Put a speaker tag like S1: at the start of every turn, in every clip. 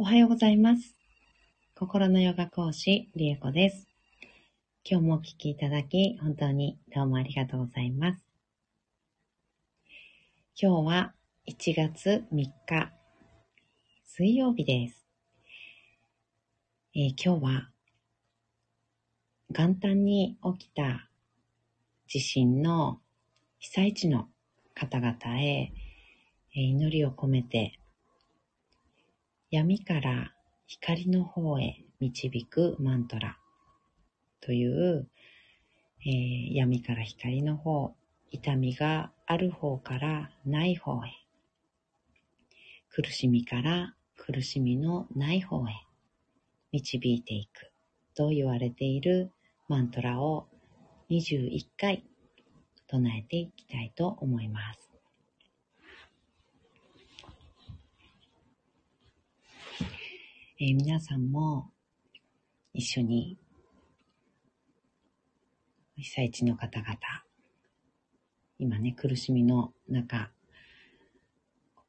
S1: おはようございます。心のヨガ講師、リエコです。今日もお聞きいただき、本当にどうもありがとうございます。今日は1月3日、水曜日です。えー今日は元旦に起きた地震の被災地の方々へ、えー祈りを込めて闇から光の方へ導くマントラという、えー闇から光の方、痛みがある方からない方へ、苦しみから苦しみのない方へ導いていくと言われているマントラを21回唱えていきたいと思います。えー皆さんも一緒に被災地の方々、今ね、苦しみの中、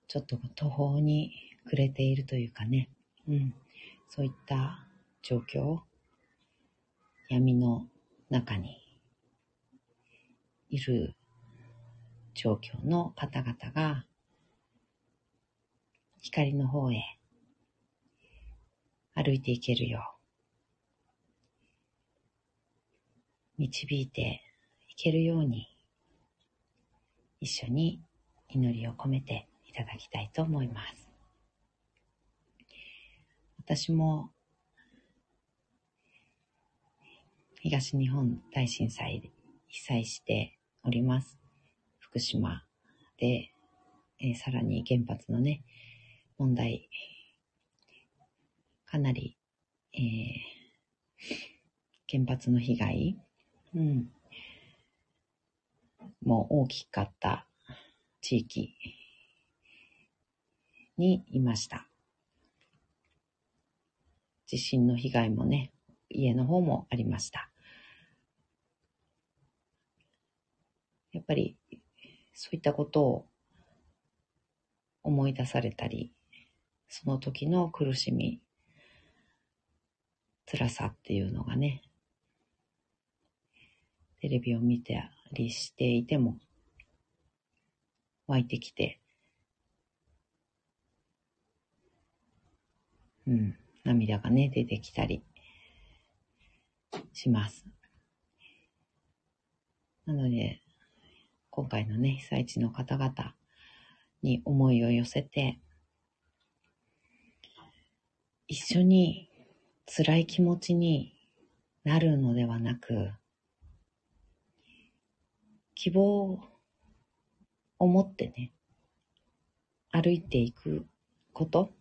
S1: ちょっと途方に暮れているというかね、うん、そういった状況、闇の中にいる状況の方々が光の方へ歩いていけるよう、導いていけるように、一緒に祈りを込めていただきたいと思います。私も、東日本大震災で被災しております。福島で、えーさらに原発のね、問題、かなり、えー原発の被害、うん、もう大きかった地域にいました。地震の被害もね、家の方もありました。やっぱり、そういったことを思い出されたり、その時の苦しみ、辛さっていうのがね、テレビを見たりしていても、湧いてきて、うん、涙がね、出てきたりします。なので、今回のね、被災地の方々に思いを寄せて、一緒に辛い気持ちになるのではなく、希望を持ってね、歩いていくこと、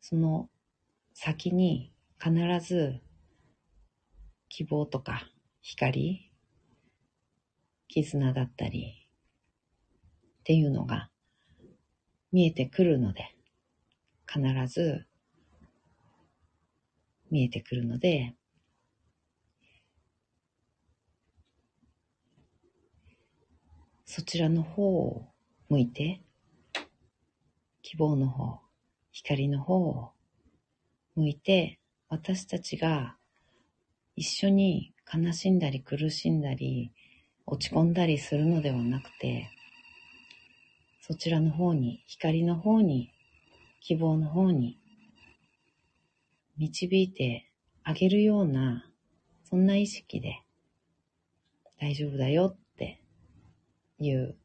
S1: その先に必ず希望とか光、絆だったりっていうのが見えてくるので、必ず見えてくるので、そちらの方を向いて、希望の方、光の方を向いて、私たちが一緒に悲しんだり苦しんだり、落ち込んだりするのではなくて、そちらの方に、光の方に、希望の方に、導いてあげるような、そんな意識で、大丈夫だよっていう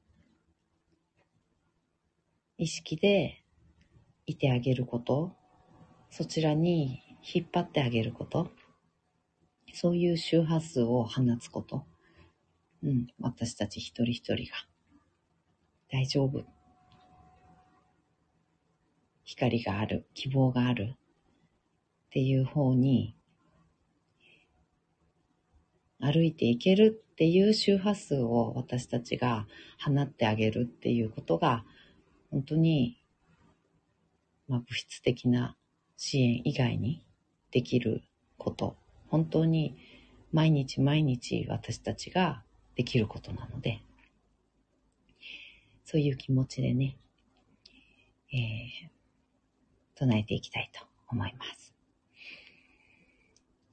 S1: 意識でいてあげること、そちらに引っ張ってあげること、そういう周波数を放つこと、うん、私たち一人一人が大丈夫。光がある、希望があるっていう方に歩いていけるっていう周波数を私たちが放ってあげるっていうことが本当に、まあ、物質的な支援以外にできること、本当に毎日毎日私たちができることなので、そういう気持ちでね、えー、唱えていきたいと思います。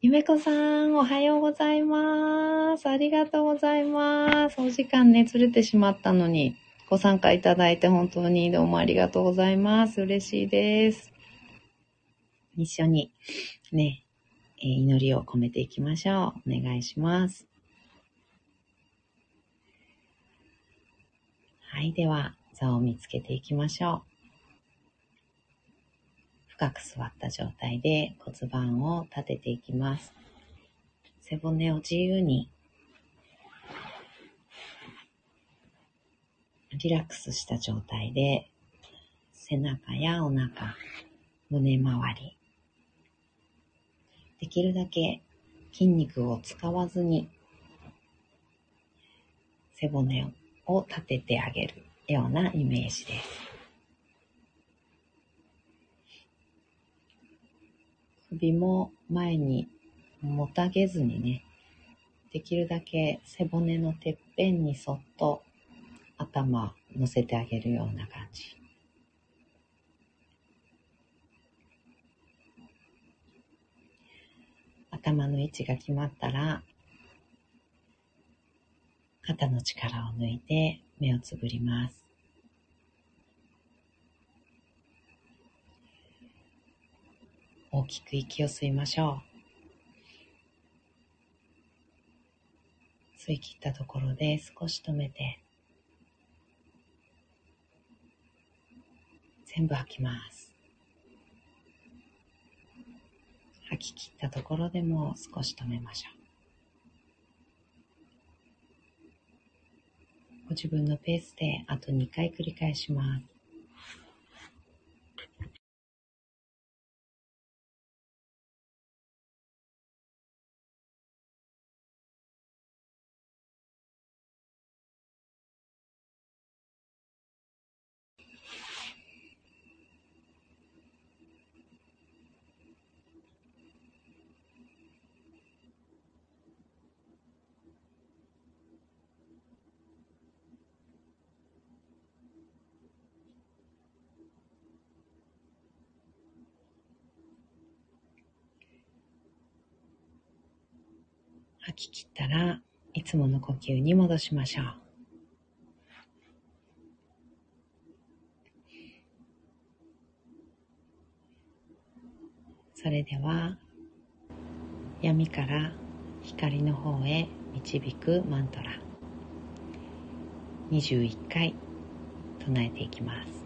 S1: ゆめこさん、おはようございます。ありがとうございます。お時間ね、ずれてしまったのに、ご参加いただいて本当にどうもありがとうございます。嬉しいです。一緒にね、え祈りを込めていきましょう。お願いします。はい、では、座を見つけていきましょう。深く座った状態で骨盤を立てていきます。背骨を自由にリラックスした状態で背中やお腹、胸周り、できるだけ筋肉を使わずに背骨を立ててあげるようなイメージです。首も前にもたげずにね、できるだけ背骨のてっぺんにそっと頭乗せてあげるような感じ。頭の位置が決まったら、肩の力を抜いて目をつぶります。大きく息を吸いましょう。吸い切ったところで少し止めて、全部吐きます。吐き切ったところでも少し止めましょう。ご自分のペースであと2回繰り返します。吐き切ったらいつもの呼吸に戻しましょう。それでは闇から光の方へ導くマントラ21回唱えていきます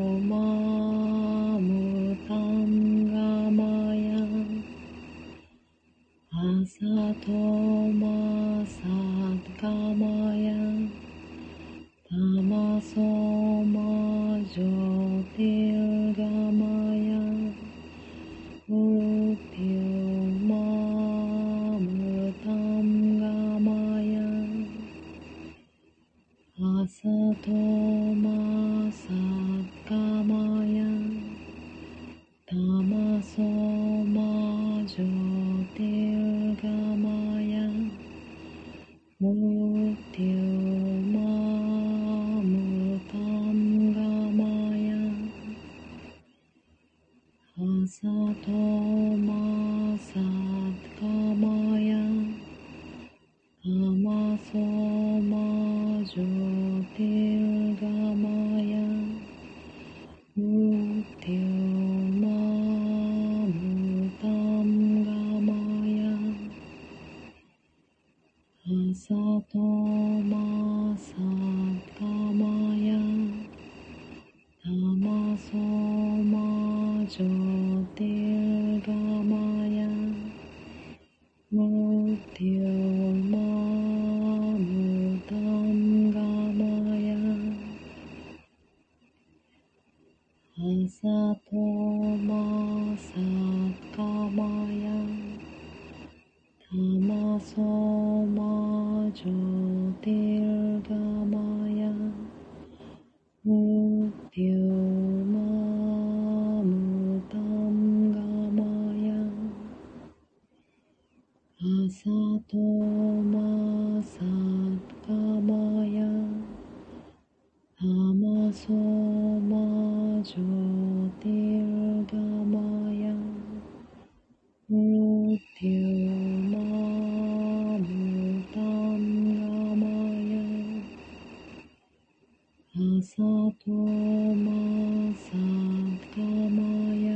S1: 朝とまさかまや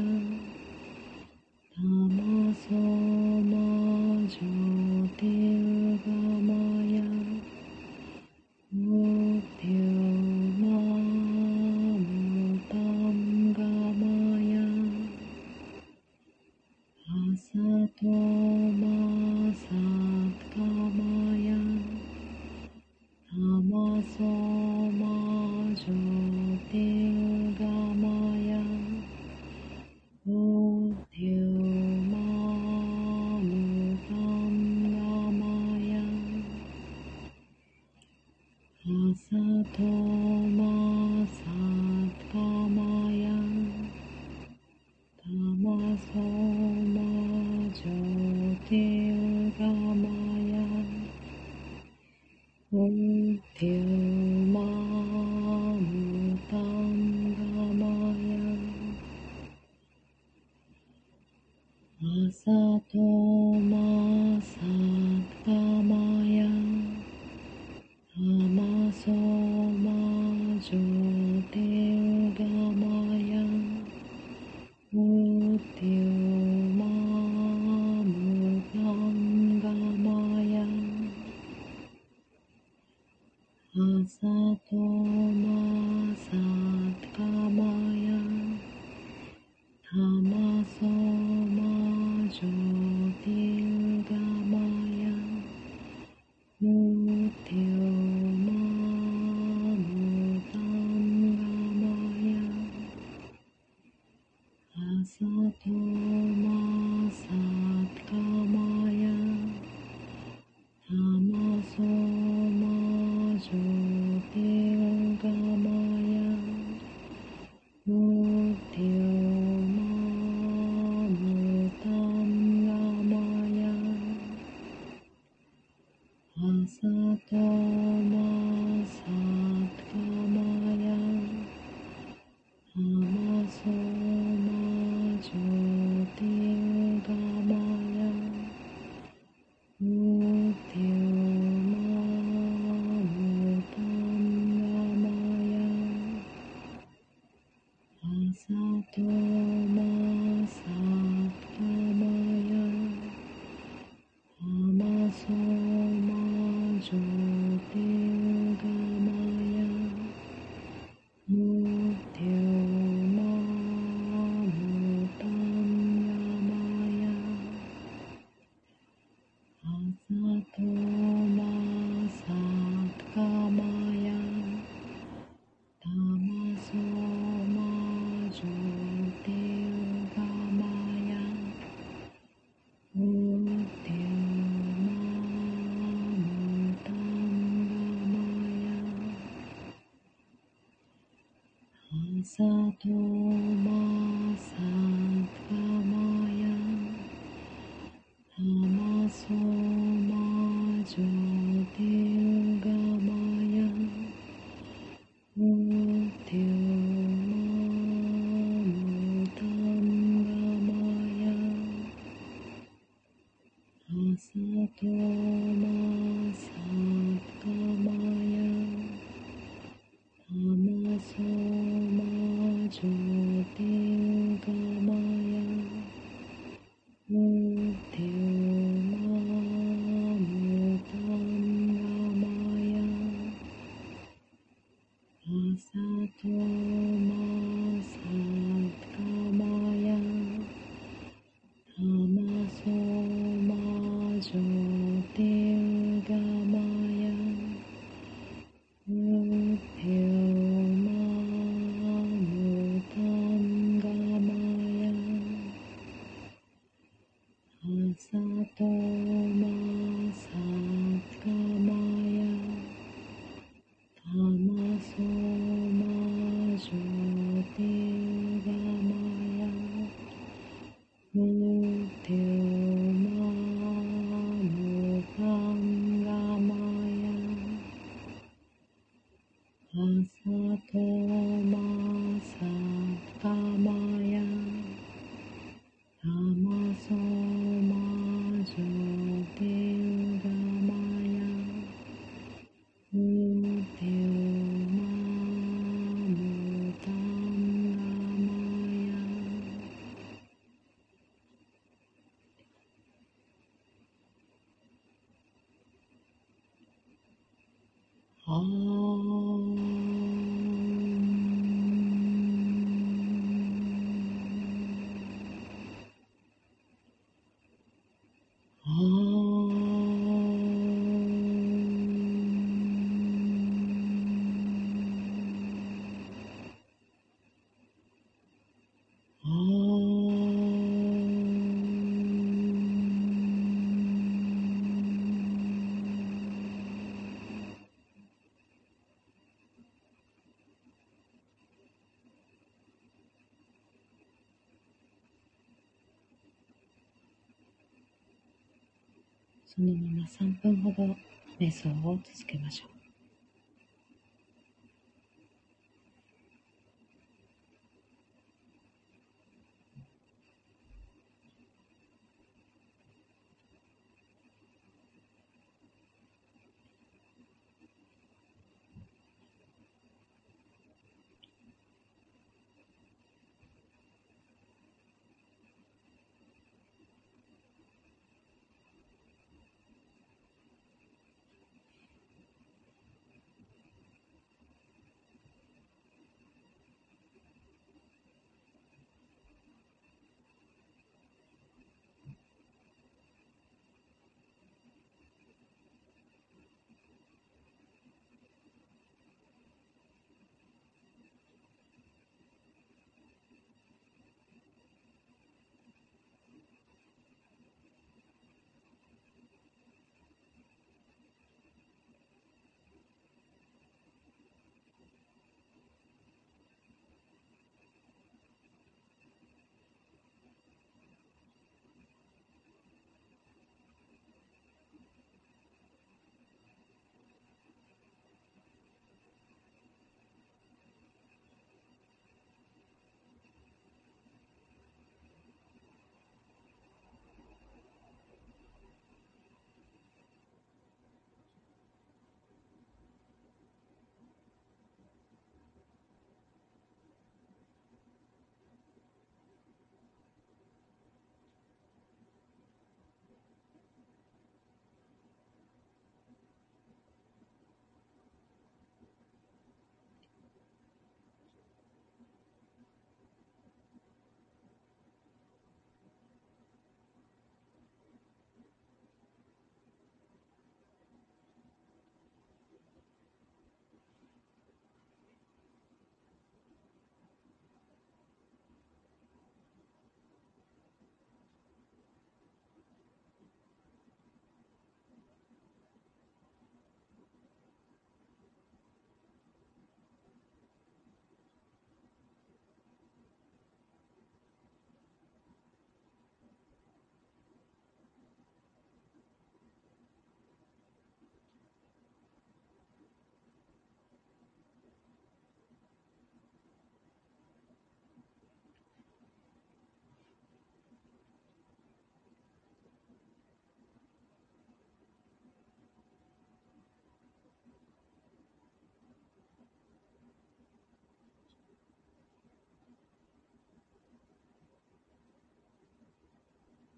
S1: そのまま3分ほど瞑想を続けましょう。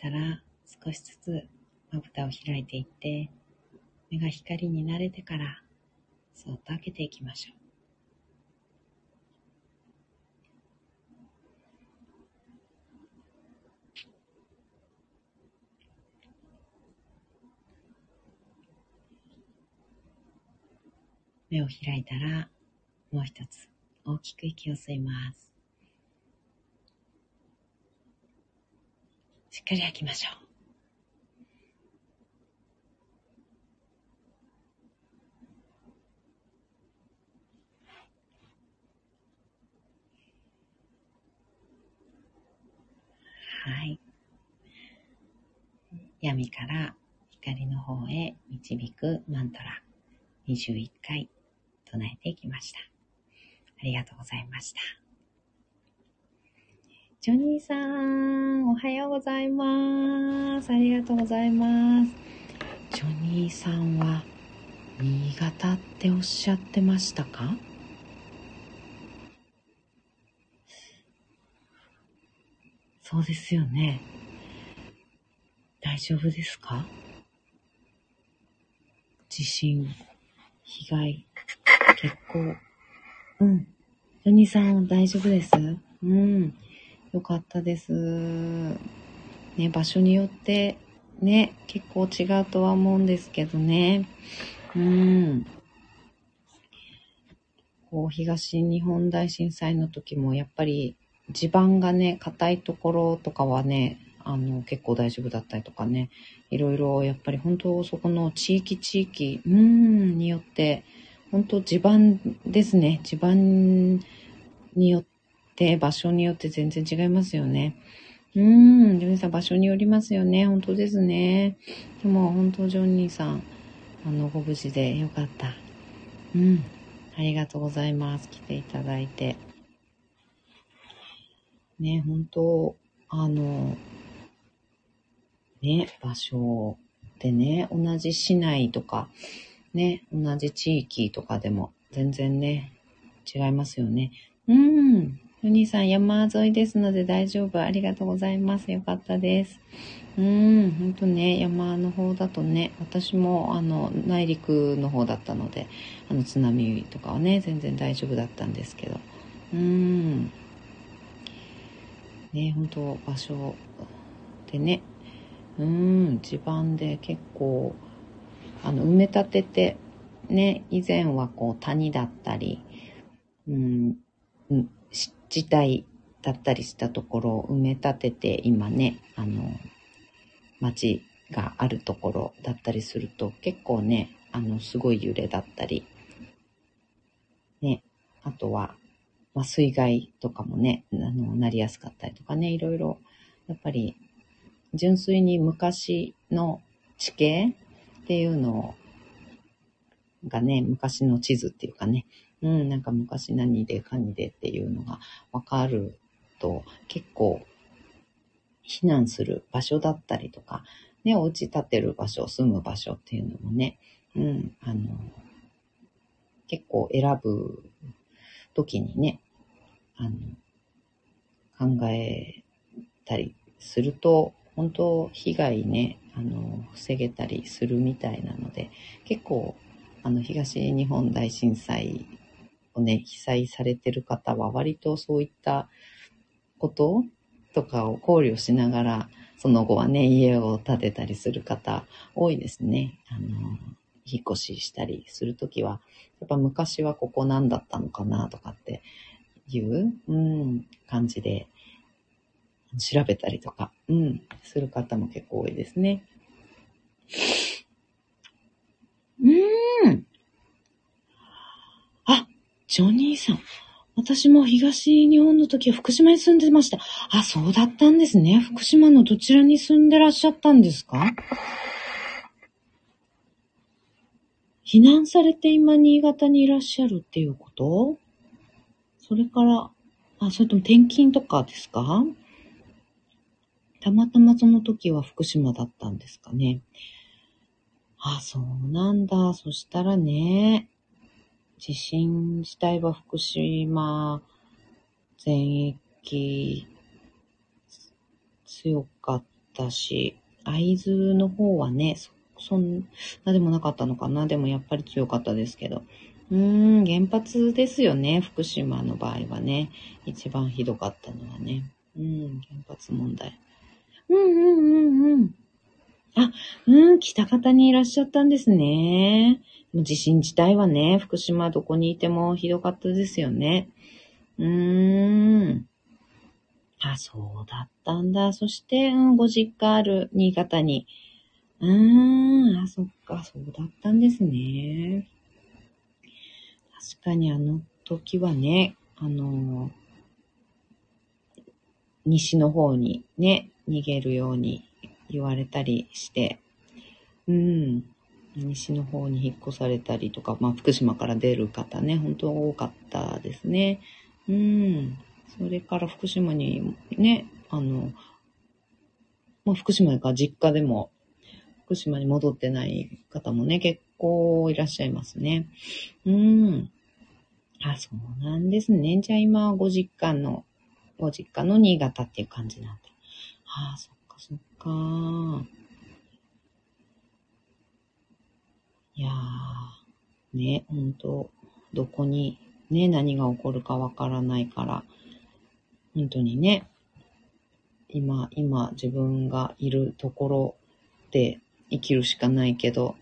S1: たら少しずつまぶたを開いていって目が光に慣れてからそっと開けていきましょう。目を開いたらもう一つ大きく息を吸います。しっかり吐きましょう。はい。闇から光の方へ導くマントラ21回唱えていきました。ありがとうございました。ジョニーさん、おはようございます。ありがとうございます。ジョニーさんは、新潟っておっしゃってましたか？そうですよね。大丈夫ですか？地震、被害、結構。うん。ジョニーさん大丈夫です？うん。よかったです。ね、場所によってね、結構違うとは思うんですけどね。うん。こう、東日本大震災の時もやっぱり地盤がね、硬いところとかはね、あの、結構大丈夫だったりとかね、いろいろやっぱり本当そこの地域地域、うん、によって、本当地盤ですね。地盤によって、場所によって全然違いますよね。うん、ジョニーさん場所によりますよね。本当ですね。でも本当ジョニーさん、あの、ご無事でよかった。うん、ありがとうございます。来ていただいて。ね、本当あの、ね、場所でね、同じ市内とか、ね、同じ地域とかでも全然ね、違いますよね。うん。お兄さん山沿いですので大丈夫。ありがとうございます。よかったです。うん、ほんとね、山の方だとね、私もあの、内陸の方だったので、あの、津波とかはね、全然大丈夫だったんですけど。うん。ね、本当場所でね、うん、地盤で結構、あの、埋め立てて、ね、以前はこう谷だったり、うん、湿地帯だったりしたところを埋め立てて、今ね、あの、町があるところだったりすると、結構ね、あの、すごい揺れだったり、ね、あとは、まあ、水害とかもね、あの、なりやすかったりとかね、いろいろ、やっぱり、純粋に昔の地形っていうのがね、昔の地図っていうかね、うん、なんか昔何でかにでっていうのがわかると、結構、避難する場所だったりとか、ね、お家建てる場所、住む場所っていうのもね、うん、あの、結構選ぶ時にね、あの、考えたりすると、本当被害ね、あの、防げたりするみたいなので、結構、あの、東日本大震災をね、被災されてる方は割とそういったこととかを考慮しながら、その後はね、家を建てたりする方多いですね。あの、引っ越ししたりするときは、やっぱ昔はここ何だったのかなとかっていう、うん、感じで調べたりとか、うん、する方も結構多いですね。うん。ジョニーさん。私も東日本の時は福島に住んでました。あ、そうだったんですね。福島のどちらに住んでらっしゃったんですか？避難されて今新潟にいらっしゃるっていうこと？それから、あ、それとも転勤とかですか？たまたまその時は福島だったんですかね。あ、そうなんだ。そしたらね、地震自体は福島全域強かったし、会津の方はね、そんなでもなかったのかな。でもやっぱり強かったですけど。うーん、原発ですよね。福島の場合はね。一番ひどかったのはね。うん、原発問題。うんうんうんうん。あ、うん、北方にいらっしゃったんですね。地震自体はね、福島どこにいてもひどかったですよね。うーん。あ、そうだったんだ。そして、うん、ご実家ある新潟に。うーん、あ、そっか、そうだったんですね。確かにあの時はね、あの、西の方にね、逃げるように言われたりして、うん、西の方に引っ越されたりとか、まあ、福島から出る方ね、本当多かったですね。うん。それから福島にね、あの、まあ、福島か実家でも、福島に戻ってない方もね、結構いらっしゃいますね。うん。あ、そうなんですね。じゃあ今、ご実家の、ご実家の新潟っていう感じなんだ。ああ、そっかそっか。いやー、ね、ほんと、どこにね、何が起こるかわからないから、本当にね、今、今自分がいるところで生きるしかないけど、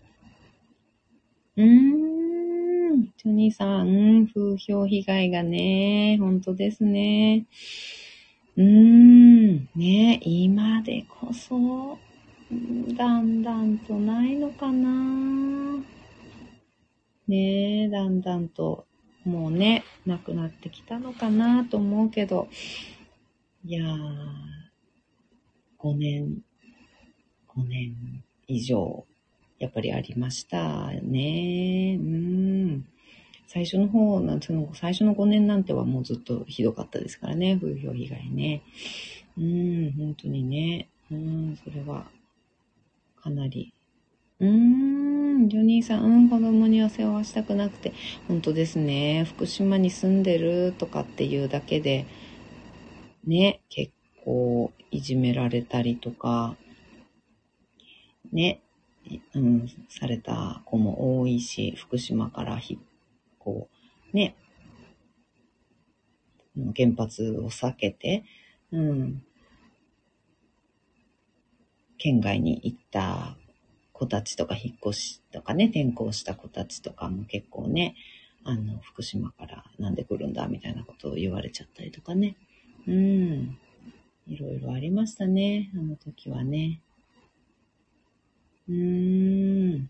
S1: うーん、ジョニーさん、うん、風評被害がね、本当ですね。うーん、ね、今でこそ、だんだんとないのかなねえ、だんだんと、もうね、なくなってきたのかなと思うけど、いやー、5年、5年以上、やっぱりありましたね。うん。最初の方なんその最初の5年なんてはもうずっとひどかったですからね、風評被害ね。うん、本当にね。うん、それはかなり。うーん、ジョニーさん、うん、子供には世話したくなくて、本当ですね。福島に住んでるとかっていうだけで、ね、結構いじめられたりとか、ね、うん、された子も多いし、福島からひ、こう、ね、原発を避けて、うん、県外に行った子たちとか引っ越しとかね、転校した子たちとかも結構ね、あの、福島からなんで来るんだみたいなことを言われちゃったりとかね。うん。いろいろありましたね、あの時はね。うーん。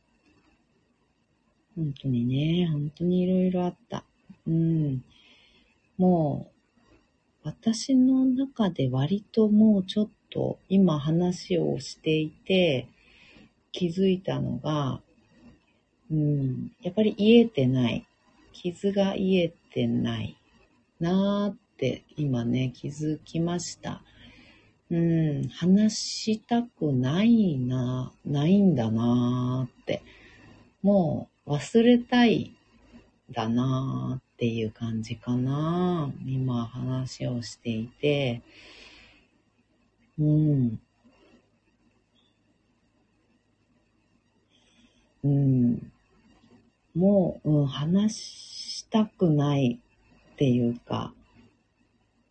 S1: 本当にね、本当にいろいろあった。うん。もう、私の中で割ともうちょっと今話をしていて気づいたのが、うん、やっぱり癒えてない。傷が癒えてないなーって今ね、気づきました。うん、話したくないな、ないんだなーって。もう忘れたいだなーっていう感じかな。今話をしていて、うん。うん。もう、うん、話したくないっていうか、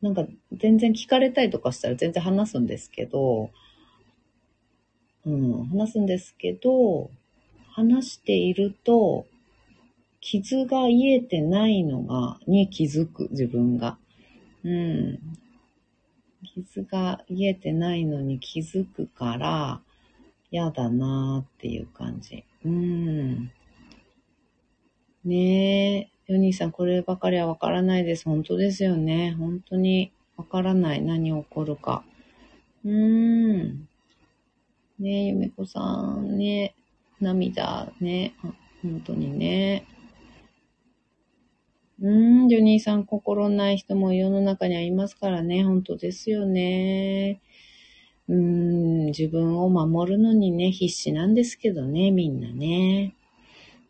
S1: なんか全然聞かれたりとかしたら全然話すんですけど、うん、話すんですけど、話していると、傷が癒えてないのが、に気づく、自分が。うん。傷が癒えてないのに気づくから、嫌だなーっていう感じ。うん。ねえ、ヨニーさん、こればかりはわからないです。本当ですよね。本当にわからない。何起こるか。うーん。ねえ、ゆめこさん、ね、涙、ね、本当にね。うん、ジョニーさん、心ない人も世の中にはいますからね、本当ですよね。うん、自分を守るのにね、必死なんですけどね、みんなね。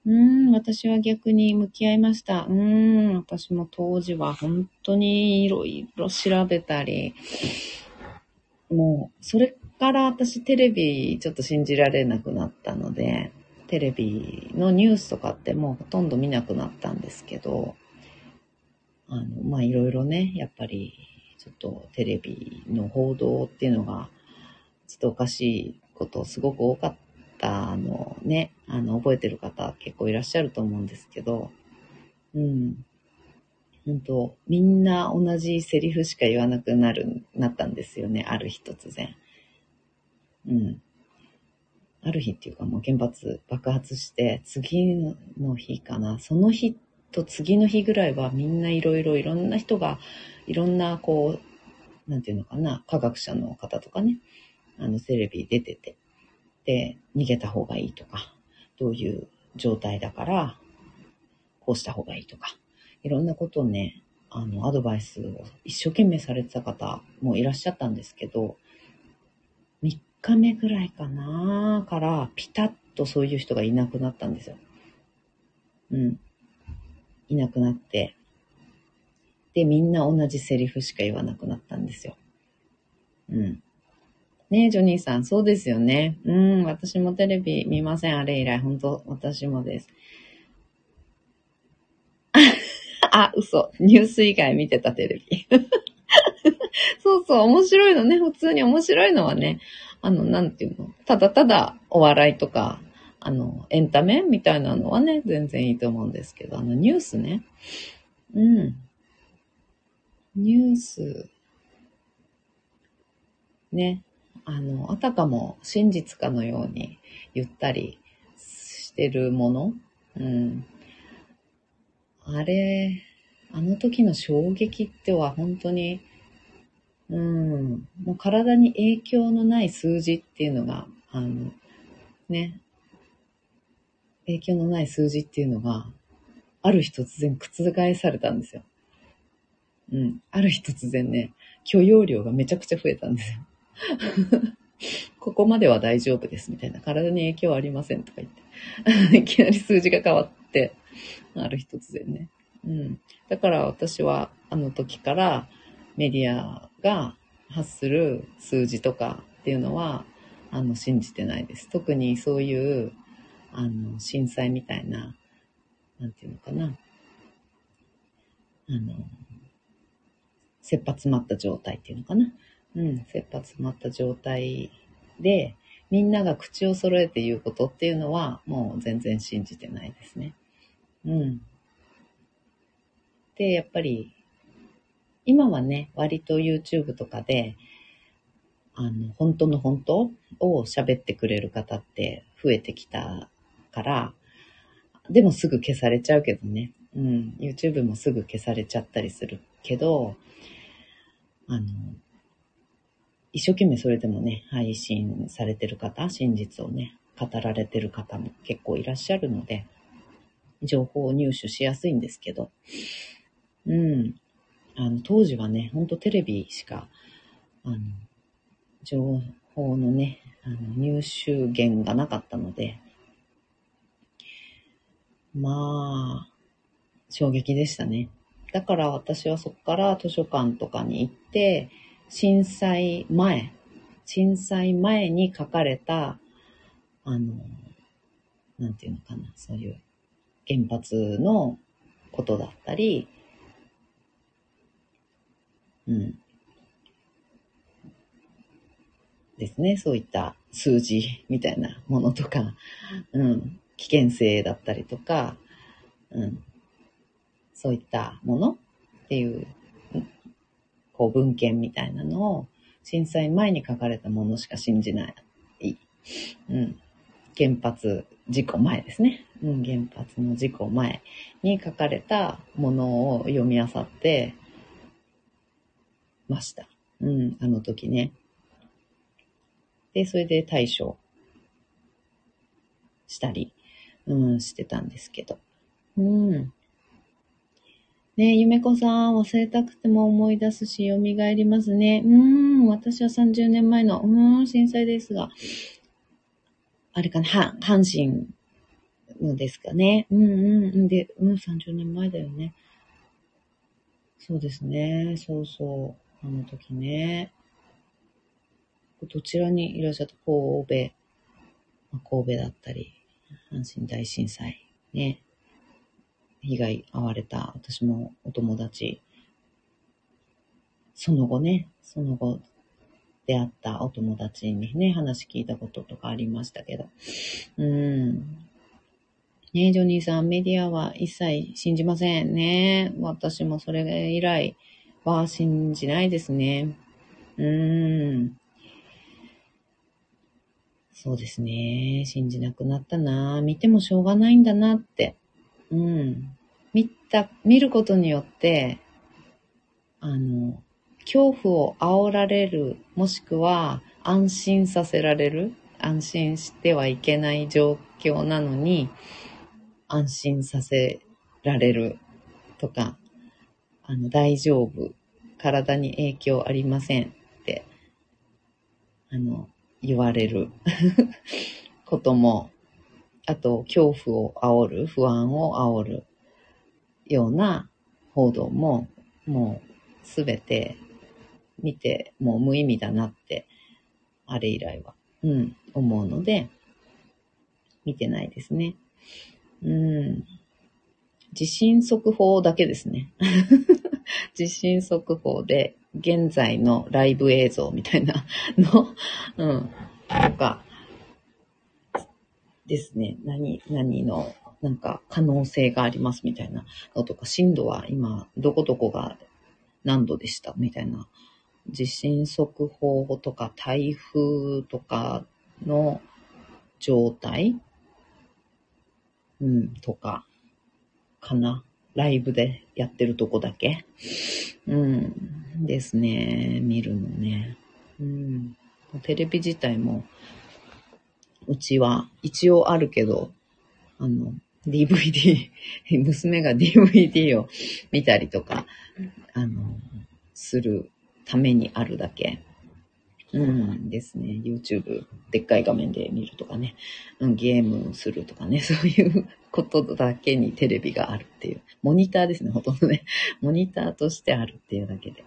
S1: うん、私は逆に向き合いました。うん、私も当時は本当にいろいろ調べたり、もう、それから私テレビちょっと信じられなくなったので、テレビのニュースとかってもうほとんど見なくなったんですけど、あの、まあ、いろいろね、やっぱり、ちょっとテレビの報道っていうのが、ちょっとおかしいことすごく多かっ方のね、あの、覚えてる方結構いらっしゃると思うんですけど、うん。本当みんな同じセリフしか言わなくなる、なったんですよね、ある日突然。うん。ある日っていうかもう原発爆発して、次の日かな、その日と次の日ぐらいはみんないろいろいろんな人が、いろんなこう、なんていうのかな、科学者の方とかね、あのテレビ出てて、で、逃げた方がいいとか、どういう状態だから、こうした方がいいとか、いろんなことをね、あの、アドバイスを一生懸命されてた方もいらっしゃったんですけど、3日目ぐらいかなからピタッとそういう人がいなくなったんですよ。うん。いなくなって。で、みんな同じセリフしか言わなくなったんですよ。うん。ねえ、ジョニーさん、そうですよね。うん、私もテレビ見ません、あれ以来。本当私もです。あ、嘘。ニュース以外見てたテレビ。そうそう、面白いのね。普通に面白いのはね、あの、なんていうの。ただただお笑いとか、あの、エンタメみたいなのはね、全然いいと思うんですけど、あの、ニュースね。うん。ニュース。ね。あの、あたかも真実かのように言ったりしてるもの。うん。あれ、あの時の衝撃っては本当に、うん、もう体に影響のない数字っていうのが、あの、ね、影響のない数字っていうのが、ある日突然覆されたんですよ。うん。ある日突然ね、許容量がめちゃくちゃ増えたんですよ。ここまでは大丈夫ですみたいな。体に影響ありませんとか言って。いきなり数字が変わって、ある日突然ね。うん。だから私はあの時からメディアが発する数字とかっていうのは、あの、信じてないです。特にそういう、あの、震災みたいな、なんていうのかな。あの、切羽詰まった状態っていうのかな。うん、切羽詰まった状態で、みんなが口を揃えて言うことっていうのは、もう全然信じてないですね。うん。で、やっぱり、今はね、割と YouTube とかで、あの、本当の本当を喋ってくれる方って増えてきたから、でもすぐ消されちゃうけどね。うん、YouTube もすぐ消されちゃったりするけど、あの、一生懸命それでもね、配信されてる方、真実をね、語られてる方も結構いらっしゃるので、情報を入手しやすいんですけど、うん。あの、当時はね、ほんとテレビしか、あの、情報のね、あの、入手源がなかったので、まあ、衝撃でしたね。だから私はそこから図書館とかに行って、震災前、震災前に書かれた、あの、なんていうのかな、そういう原発のことだったり、うん。ですね。そういった数字みたいなものとか、うん。危険性だったりとか、うん。そういったものっていう、こう文献みたいなのを震災前に書かれたものしか信じない。うん。原発事故前ですね。うん、原発の事故前に書かれたものを読み漁って、ました。うん、あの時ね。で、それで対処したり、うん、してたんですけど。うん。ねえ、ゆめこさん、忘れたくても思い出すし、蘇りますね。うん、私は30年前の、うん、震災ですが、あれかな、は、阪神のですかね。うんうん。うんで、うん、30年前だよね。そうですね。そうそう。あの時ね。どちらにいらっしゃった？神戸、まあ、神戸だったり、阪神大震災ね。被害遭われた私もお友達。その後ね、その後、出会ったお友達にね、話聞いたこととかありましたけど。うん。ねジョニーさん、メディアは一切信じませんね。私もそれ以来は信じないですね。うん。そうですね。信じなくなったな。見てもしょうがないんだなって。うん。見た、見ることによって、あの、恐怖を煽られる、もしくは安心させられる、安心してはいけない状況なのに、安心させられるとか、あの、大丈夫、体に影響ありませんって、あの、言われる ことも、あと、恐怖を煽る、不安を煽るような報道も、もうすべて見てもう無意味だなって、あれ以来は、うん、思うので、見てないですね。うん。地震速報だけですね。地震速報で、現在のライブ映像みたいな の、うん、とか、ですね。何、何の、なんか可能性がありますみたいなのとか、震度は今、どこどこが何度でしたみたいな地震速報とか台風とかの状態？うん、とか、かな。ライブでやってるとこだけ？うん、ですね。見るのね。うん。テレビ自体も、うちは一応あるけど、あの、DVD、娘が DVD を見たりとか、あの、するためにあるだけ。うんですね。YouTube、でっかい画面で見るとかね、うん、ゲームするとかね、そういうことだけにテレビがあるっていう。モニターですね、ほとんどね。モニターとしてあるっていうだけで。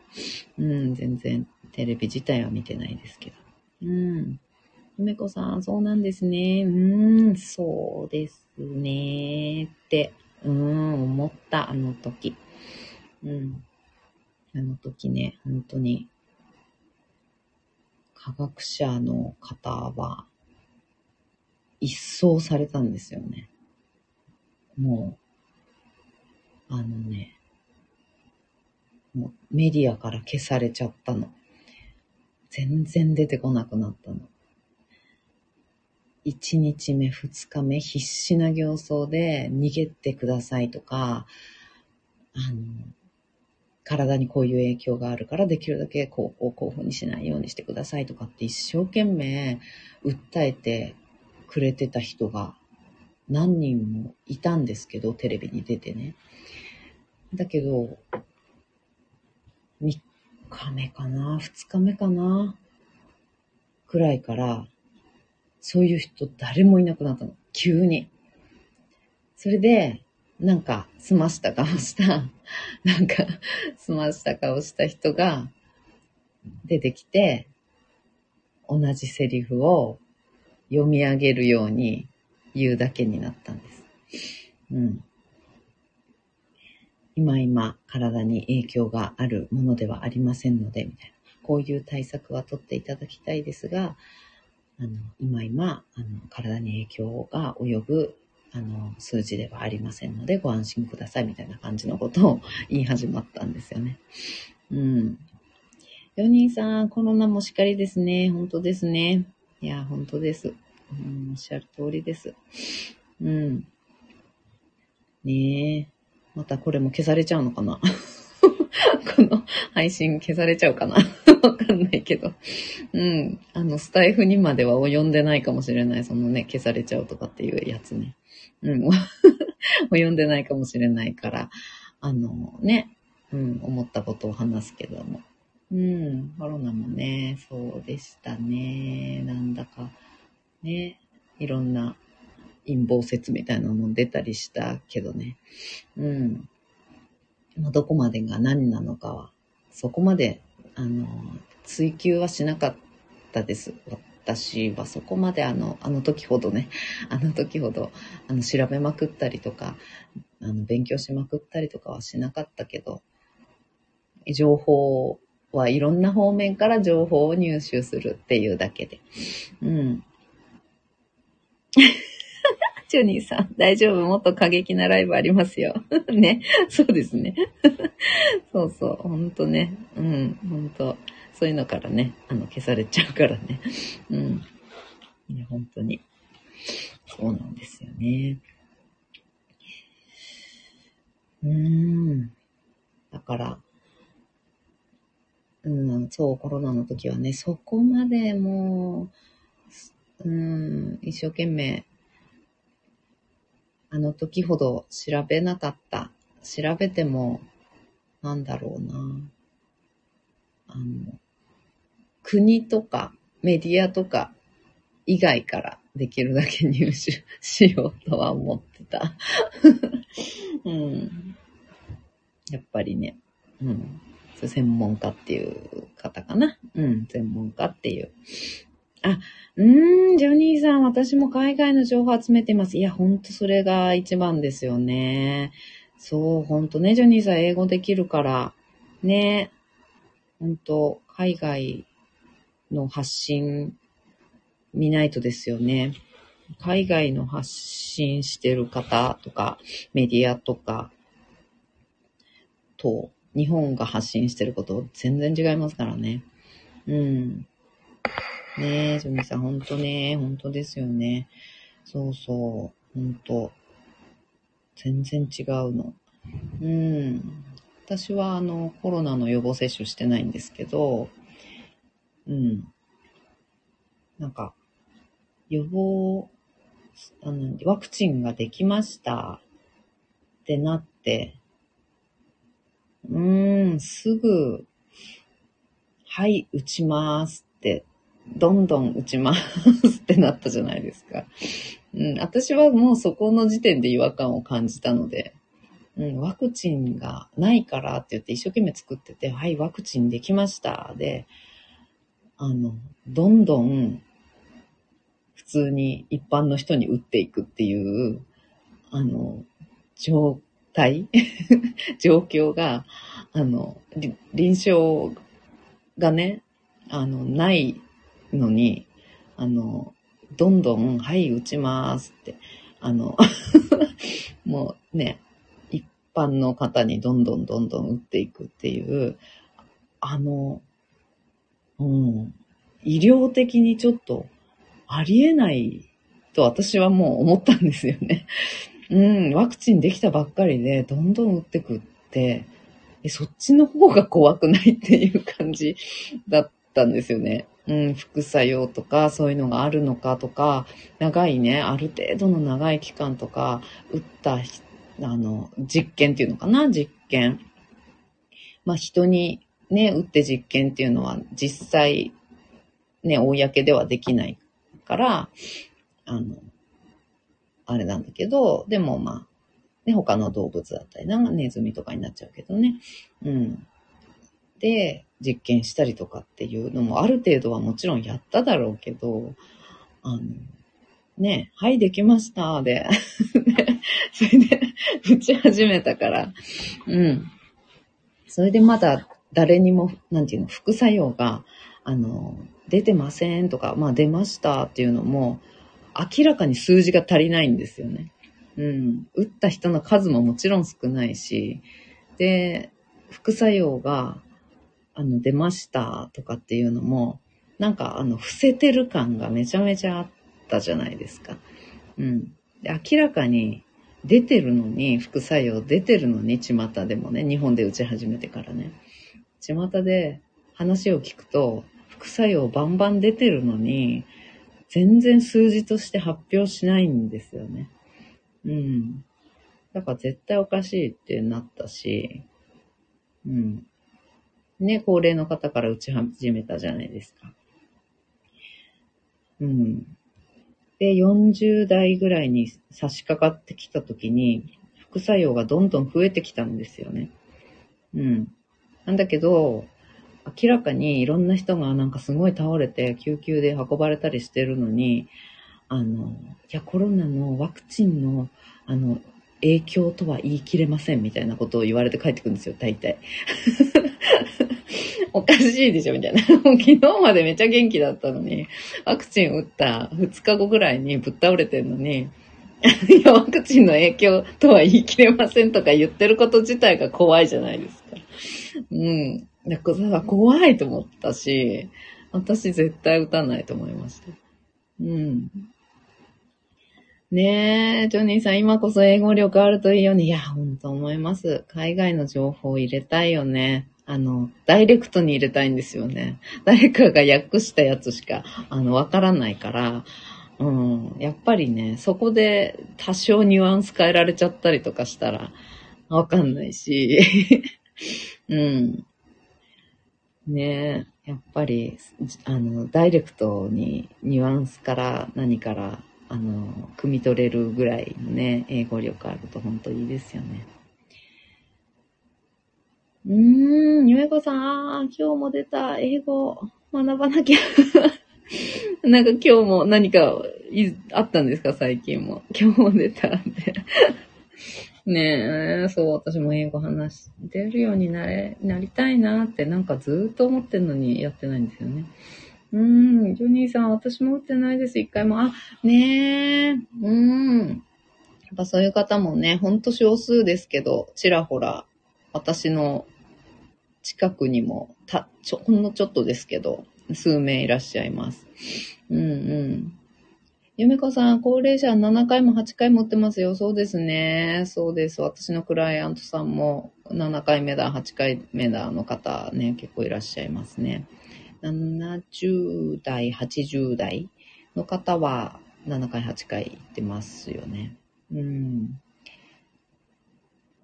S1: うん、全然テレビ自体は見てないですけど。うん。梅子さん、そうなんですね。うん、そうですね。って、うん、思った、あの時。うん。あの時ね、本当に、科学者の方は、一掃されたんですよね。もう、あのね、もうメディアから消されちゃったの。全然出てこなくなったの。1日目、2日目、必死な形相で逃げてくださいとか、あの、体にこういう影響があるからできるだけこうこういうにしないようにしてくださいとかって一生懸命訴えてくれてた人が何人もいたんですけど、テレビに出てね。だけど、3日目かな ?2 日目かなくらいから、そういう人誰もいなくなったの。急に。それで、なんか、済ました顔した、なんか、済ました顔した人が出てきて、同じセリフを読み上げるように言うだけになったんです。うん。今今体に影響があるものではありませんので、みたいな。こういう対策は取っていただきたいですが、あの、今今、あの、体に影響が及ぶあの、数字ではありませんのでご安心くださいみたいな感じのことを 言い始まったんですよね。うん。4人さん、コロナもしっかりですね。本当ですね。いや、本当です。うん、おっしゃる通りです。うん。ねえ。またこれも消されちゃうのかな？この配信消されちゃうかな？わかんないけど。うん。あの、スタイフにまでは及んでないかもしれない。そのね、消されちゃうとかっていうやつね。うん。及んでないかもしれないから、あのね、うん、思ったことを話すけども。うん、コロナもね、そうでしたね。なんだか、ね、いろんな陰謀説みたいなのも出たりしたけどね。うん。どこまでが何なのかは、そこまで、あの、追求はしなかったです。私はそこまであの、あの時ほどね、あの時ほど、あの、調べまくったりとか、あの、勉強しまくったりとかはしなかったけど、情報はいろんな方面から情報を入手するっていうだけで。うん。ジョニーさん、大丈夫？もっと過激なライブありますよ。ね。そうですね。そうそう。ほんとね。うん。ほんと。そういうのからね、あの、消されちゃうからね。うん。いや、本当に。そうなんですよね。うーん。だから、うん、そう、コロナの時はね、そこまでもう、うん、一生懸命、あの時ほど調べなかった。調べても、なんだろうな。あの、国とかメディアとか以外からできるだけ入手しようとは思ってた。うん。やっぱりね、うん。専門家っていう方かな。うん、専門家っていう。あ、うーん、ジョニーさん、私も海外の情報集めてます。いや、ほんとそれが一番ですよね。そう、ほんとね、ジョニーさん英語できるから、ね、ほんと、海外の発信見ないとですよね。海外の発信してる方とか、メディアとか、と、日本が発信してること全然違いますからね。うん。ねえ、ジョニーさん、ほんとね、ほんとですよね。そうそう、ほんと。全然違うの。うん。私は、あの、コロナの予防接種してないんですけど、うん。なんか、予防、あの、ワクチンができましたってなって、うーん、すぐ、はい、打ちますって、どんどん打ちますってなったじゃないですか。うん、私はもうそこの時点で違和感を感じたので、うん、ワクチンがないからって言って一生懸命作ってて、はい、ワクチンできました。で、あの、どんどん普通に一般の人に打っていくっていう、あの、状態？状況が、あの、臨床がね、あの、ないのに、あの、どんどん、はい、打ちますって、あの、もうね、一般の方にどんどんどんどん打っていくっていう、あの、うん、医療的にちょっとありえないと私はもう思ったんですよね。うん、ワクチンできたばっかりで、どんどん打ってくって、え、そっちの方が怖くないっていう感じだったんですよね。うん、副作用とか、そういうのがあるのかとか、長いね、ある程度の長い期間とか、打った、あの、実験っていうのかな、実験。まあ、人にね、打って実験っていうのは、実際、ね、公ではできないから、あの、あれなんだけど、でもまあ、ね、他の動物だったりなんか、ネズミとかになっちゃうけどね。うん。で、実験したりとかっていうのもある程度はもちろんやっただろうけど、あの、ね、はい、できました、で、それで、打ち始めたから、うん。それでまだ誰にも、なんていうの、副作用が、あの、出てませんとか、まあ出ましたっていうのも、明らかに数字が足りないんですよね。うん。打った人の数ももちろん少ないし、で、副作用が、あの、出ましたとかっていうのも、なんか、あの、伏せてる感がめちゃめちゃあったじゃないですか。うん。で明らかに出てるのに、副作用出てるのに、巷でもね、日本で打ち始めてからね。巷で話を聞くと、副作用バンバン出てるのに、全然数字として発表しないんですよね。うん。だから絶対おかしいってなったし、うん。ね、高齢の方から打ち始めたじゃないですか。うん。で、40代ぐらいに差し掛かってきた時に、副作用がどんどん増えてきたんですよね。うん。なんだけど、明らかにいろんな人がなんかすごい倒れて救急で運ばれたりしてるのに、あの、いや、コロナのワクチンの、あの、影響とは言い切れませんみたいなことを言われて帰ってくるんですよ、大体。おかしいでしょみたいな。昨日までめっちゃ元気だったのに、ワクチン打った2日後ぐらいにぶっ倒れてんのに、いや、ワクチンの影響とは言い切れませんとか言ってること自体が怖いじゃないですか。うん。だから怖いと思ったし、私絶対打たないと思いました。うん。ねえ、ジョニーさん、今こそ英語力あるといいよね。いや、ほんと思います。海外の情報を入れたいよね。あの、ダイレクトに入れたいんですよね。誰かが訳したやつしか、あの、わからないから、うん。やっぱりね、そこで多少ニュアンス変えられちゃったりとかしたら、わかんないし、うん。ねえ、やっぱり、あの、ダイレクトにニュアンスから何からあの、汲み取れるぐらいのね、英語力あると本当いいですよね。うーん、ゆめこさん、今日も出た。英語学ばなきゃ。なんか今日も何かいあったんですか？最近も。今日も出たって。ねえ、そう、私も英語話してるようになれ、なりたいなってなんかずっと思ってんのにやってないんですよね。うん、ジョニーさん、私も打ってないです、一回も。あ、ねえ、うん。やっぱそういう方もね、ほんと少数ですけど、ちらほら、私の近くにも、た、ちょ、ほんのちょっとですけど、数名いらっしゃいます。うんうん。ゆめこさん、高齢者7回も8回も打ってますよ。そうですね。そうです。私のクライアントさんも7回目だ、8回目だの方ね、結構いらっしゃいますね。70代、80代の方は7回、8回行ってますよね。うん。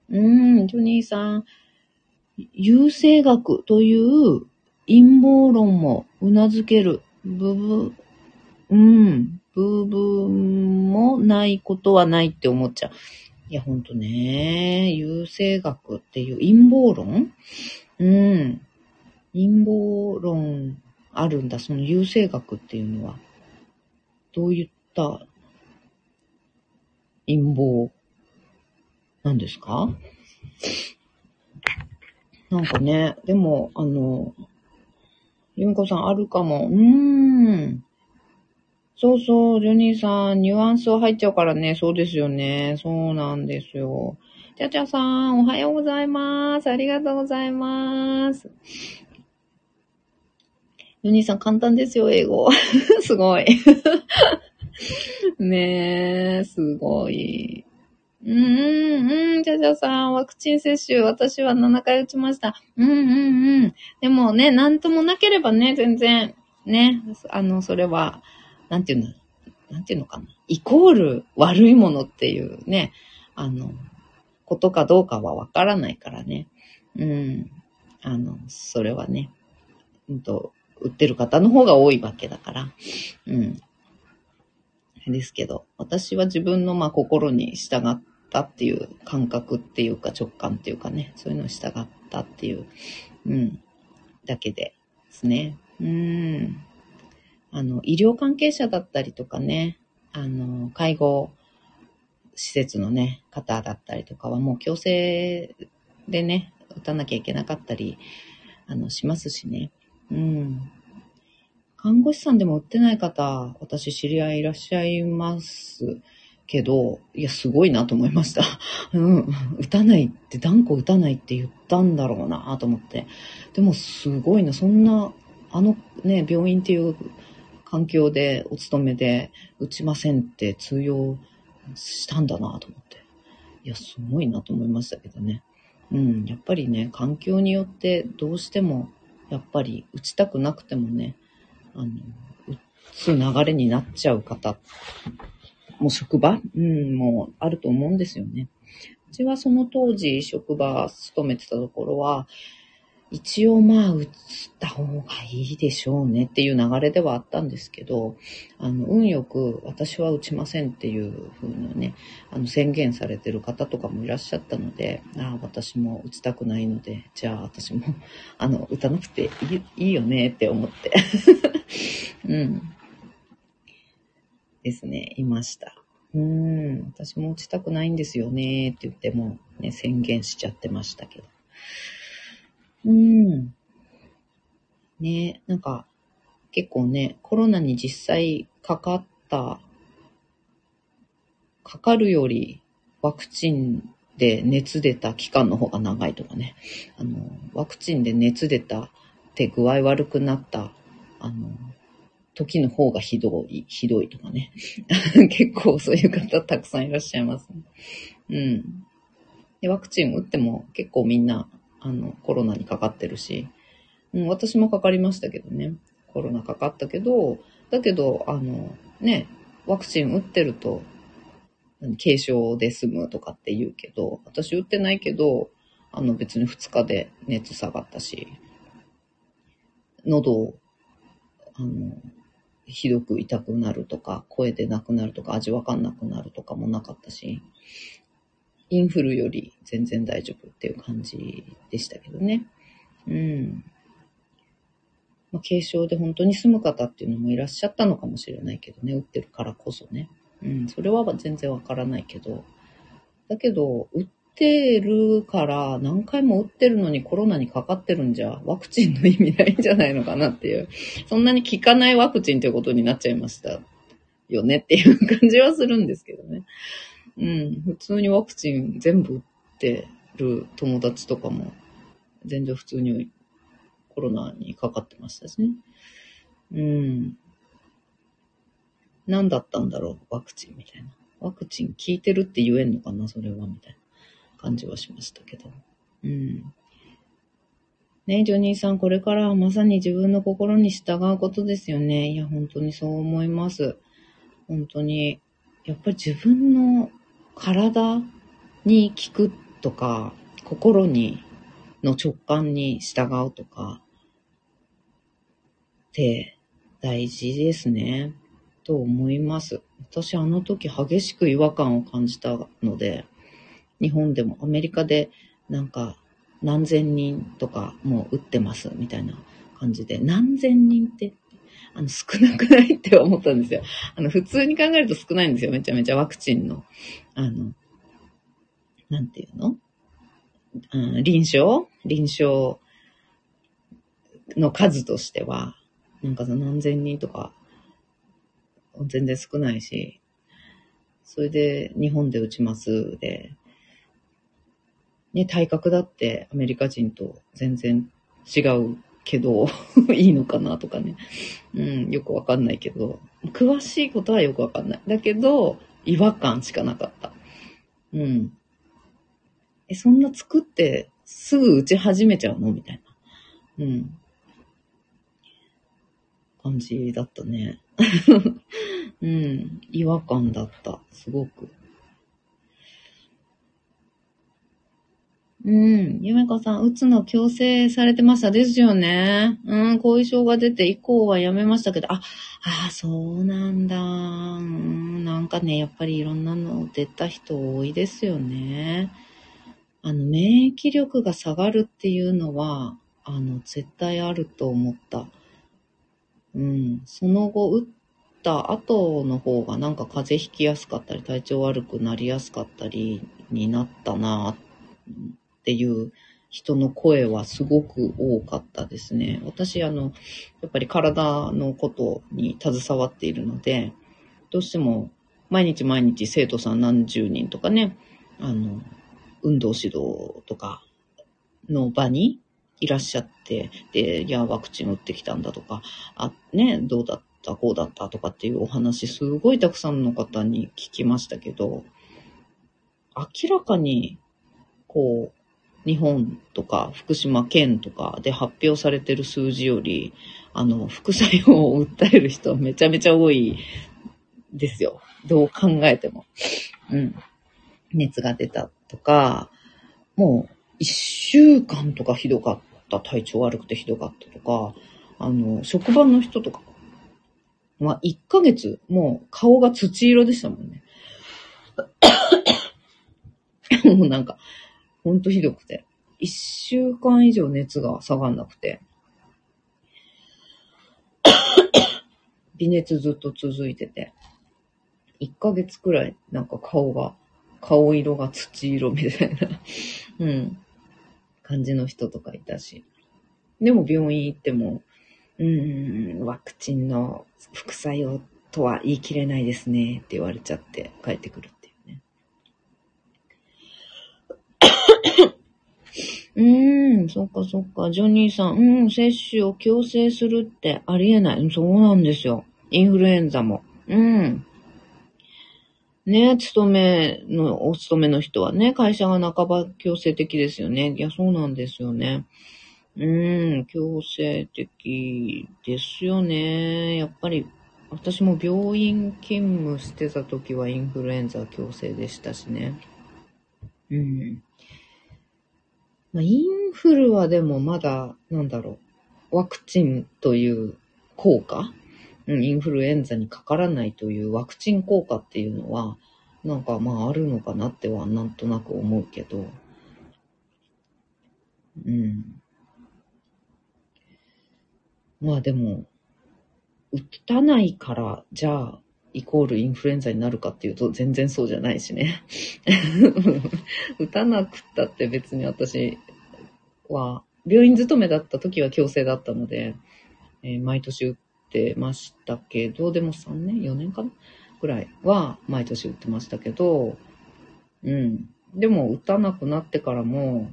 S1: うん、ジョニーさん、優生学という陰謀論も頷ける部分、うん、部分もないことはないって思っちゃう。いや、ほんとね、優生学っていう陰謀論？うん。陰謀論あるんだ、その優生学っていうのは。どういった陰謀なんですか？なんかね、でも、あの、ゆみこさんあるかも。うーん。そうそう、ジョニーさん、ニュアンスは入っちゃうからね。そうですよね。そうなんですよ。ちゃちゃさん、おはようございます。ありがとうございます。ヨニーさん簡単ですよ、英語。すごい。ねえ、すごい。うんうんうん、じゃじゃさん、ワクチン接種、私は7回打ちました。うんうんうん。でもね、なんともなければね、全然、ね、あの、それは、なんていうの、なんていうのかな？イコール悪いものっていうね、あの、ことかどうかはわからないからね。うん。あの、それはね、うんと、売ってる方の方が多いわけだから。うん。ですけど、私は自分のまあ心に従ったっていう感覚っていうか直感っていうかね、そういうのを従ったっていう、うん、だけですね。うん。あの、医療関係者だったりとかね、あの、介護施設のね、方だったりとかはもう強制でね、打たなきゃいけなかったり、あの、しますしね。うん。看護師さんでも売ってない方、私知り合いいらっしゃいますけど、いや、すごいなと思いました。うん。打たないって、断固打たないって言ったんだろうなと思って。でも、すごいな。そんな、あのね、病院っていう環境でお勤めで打ちませんって通用したんだなと思って。いや、すごいなと思いましたけどね。うん。やっぱりね、環境によってどうしてもやっぱり打ちたくなくてもね、あの、打つ流れになっちゃう方もう職場うん、もうあると思うんですよね。うちはその当時職場勤めてたところは、一応まあ打った方がいいでしょうねっていう流れではあったんですけど、あの、運よく私は打ちませんっていう風なね、あの宣言されてる方とかもいらっしゃったので、ああ、私も打ちたくないので、じゃあ私も、あの、打たなくていいいいよねって思って。うん。ですね、いました。うん、私も打ちたくないんですよねって言っても、ね、宣言しちゃってましたけど。うん。ね、なんか、結構ね、コロナに実際かかった、かかるよりワクチンで熱出た期間の方が長いとかね、あの、ワクチンで熱出たって具合悪くなった、あの、時の方がひどい、ひどいとかね。結構そういう方たくさんいらっしゃいますね。うん。で、ワクチン打っても結構みんな、あの、コロナにかかってるし、うん、私もかかりましたけどね。コロナかかったけど、だけど、あの、ね、ワクチン打ってると、軽症で済むとかって言うけど、私打ってないけど、あの別に2日で熱下がったし、喉、あの、ひどく痛くなるとか、声でなくなるとか、味わかんなくなるとかもなかったし、インフルより全然大丈夫っていう感じでしたけどね。うん。まあ、軽症で本当に済む方っていうのもいらっしゃったのかもしれないけどね、打ってるからこそね。うん、それは全然わからないけど。だけど、打ってるから、何回も打ってるのにコロナにかかってるんじゃ、ワクチンの意味ないんじゃないのかなっていう。そんなに効かないワクチンということになっちゃいましたよねっていう感じはするんですけどね。うん、普通にワクチン全部打ってる友達とかも、全然普通にコロナにかかってましたしね。うん。何だったんだろう、ワクチンみたいな。ワクチン効いてるって言えんのかな、それは、みたいな感じはしましたけど。うん。ねジョニーさん、これからはまさに自分の心に従うことですよね。いや、本当にそう思います。本当に。やっぱり自分の体に効くとか、心に、の直感に従うとか、って大事ですね。と思います。私あの時激しく違和感を感じたので、日本でもアメリカでなんか何千人とかもう打ってますみたいな感じで、何千人ってあの少なくないって思ったんですよ。あの普通に考えると少ないんですよ。めちゃめちゃワクチンの、あの、なんていうの？うん、臨床？臨床の数としては、なんかさ何千人とか全然少ないし、それで日本で打ちますで、ね、体格だってアメリカ人と全然違うけど、いいのかなとかね。うん、よくわかんないけど、詳しいことはよくわかんない。だけど、違和感しかなかった。うん。え、そんな作ってすぐ打ち始めちゃうのみたいな。うん。感じだったね。うん。違和感だった。すごく。うん。ゆめかさん、打つの強制されてました。ですよね。うん。後遺症が出て以降はやめましたけど、あ、あそうなんだ。うん。なんかね、やっぱりいろんなの出た人多いですよね。あの、免疫力が下がるっていうのは、あの、絶対あると思った。うん。その後、打った後の方がなんか風邪ひきやすかったり、体調悪くなりやすかったりになったなっていう人の声はすごく多かったですね。私、あの、やっぱり体のことに携わっているので、どうしても毎日毎日生徒さん何十人とかね、あの、運動指導とかの場にいらっしゃって、で、いや、ワクチン打ってきたんだとか、あ、ね、どうだった、こうだったとかっていうお話、すごいたくさんの方に聞きましたけど、明らかに、こう、日本とか福島県とかで発表されてる数字より、あの、副作用を訴える人はめちゃめちゃ多いですよ。どう考えても。うん。熱が出たとか、もう一週間とかひどかった、体調悪くてひどかったとか、あの、職場の人とか、まあ、1ヶ月、もう顔が土色でしたもんね。もうなんか、ほんとひどくて。1週間以上熱が下がんなくて。微熱ずっと続いてて。1ヶ月くらい、なんか顔が、顔色が土色みたいな、うん、感じの人とかいたし。でも病院行っても、うーん、ワクチンの副作用とは言い切れないですねって言われちゃって帰ってくるていうね。うーん、そっかそっか。ジョニーさん、うん、接種を強制するってありえない。そうなんですよ。インフルエンザも。うん。ね、勤めの、お勤めの人はね、会社が半ば強制的ですよね。いや、そうなんですよね。うん、強制的ですよね。やっぱり、私も病院勤務してた時はインフルエンザ強制でしたしね。うん。まあ、インフルはでもまだ、なんだろう、ワクチンという効果？うん、インフルエンザにかからないというワクチン効果っていうのは、なんかまああるのかなってはなんとなく思うけど、うん。まあでも、打たないから、じゃあ、イコールインフルエンザになるかっていうと全然そうじゃないしね。打たなくったって別に私は、病院勤めだった時は強制だったので、えー、毎年打ってましたけど、でも3年 ?4 年かなぐらいは毎年打ってましたけど、うん。でも打たなくなってからも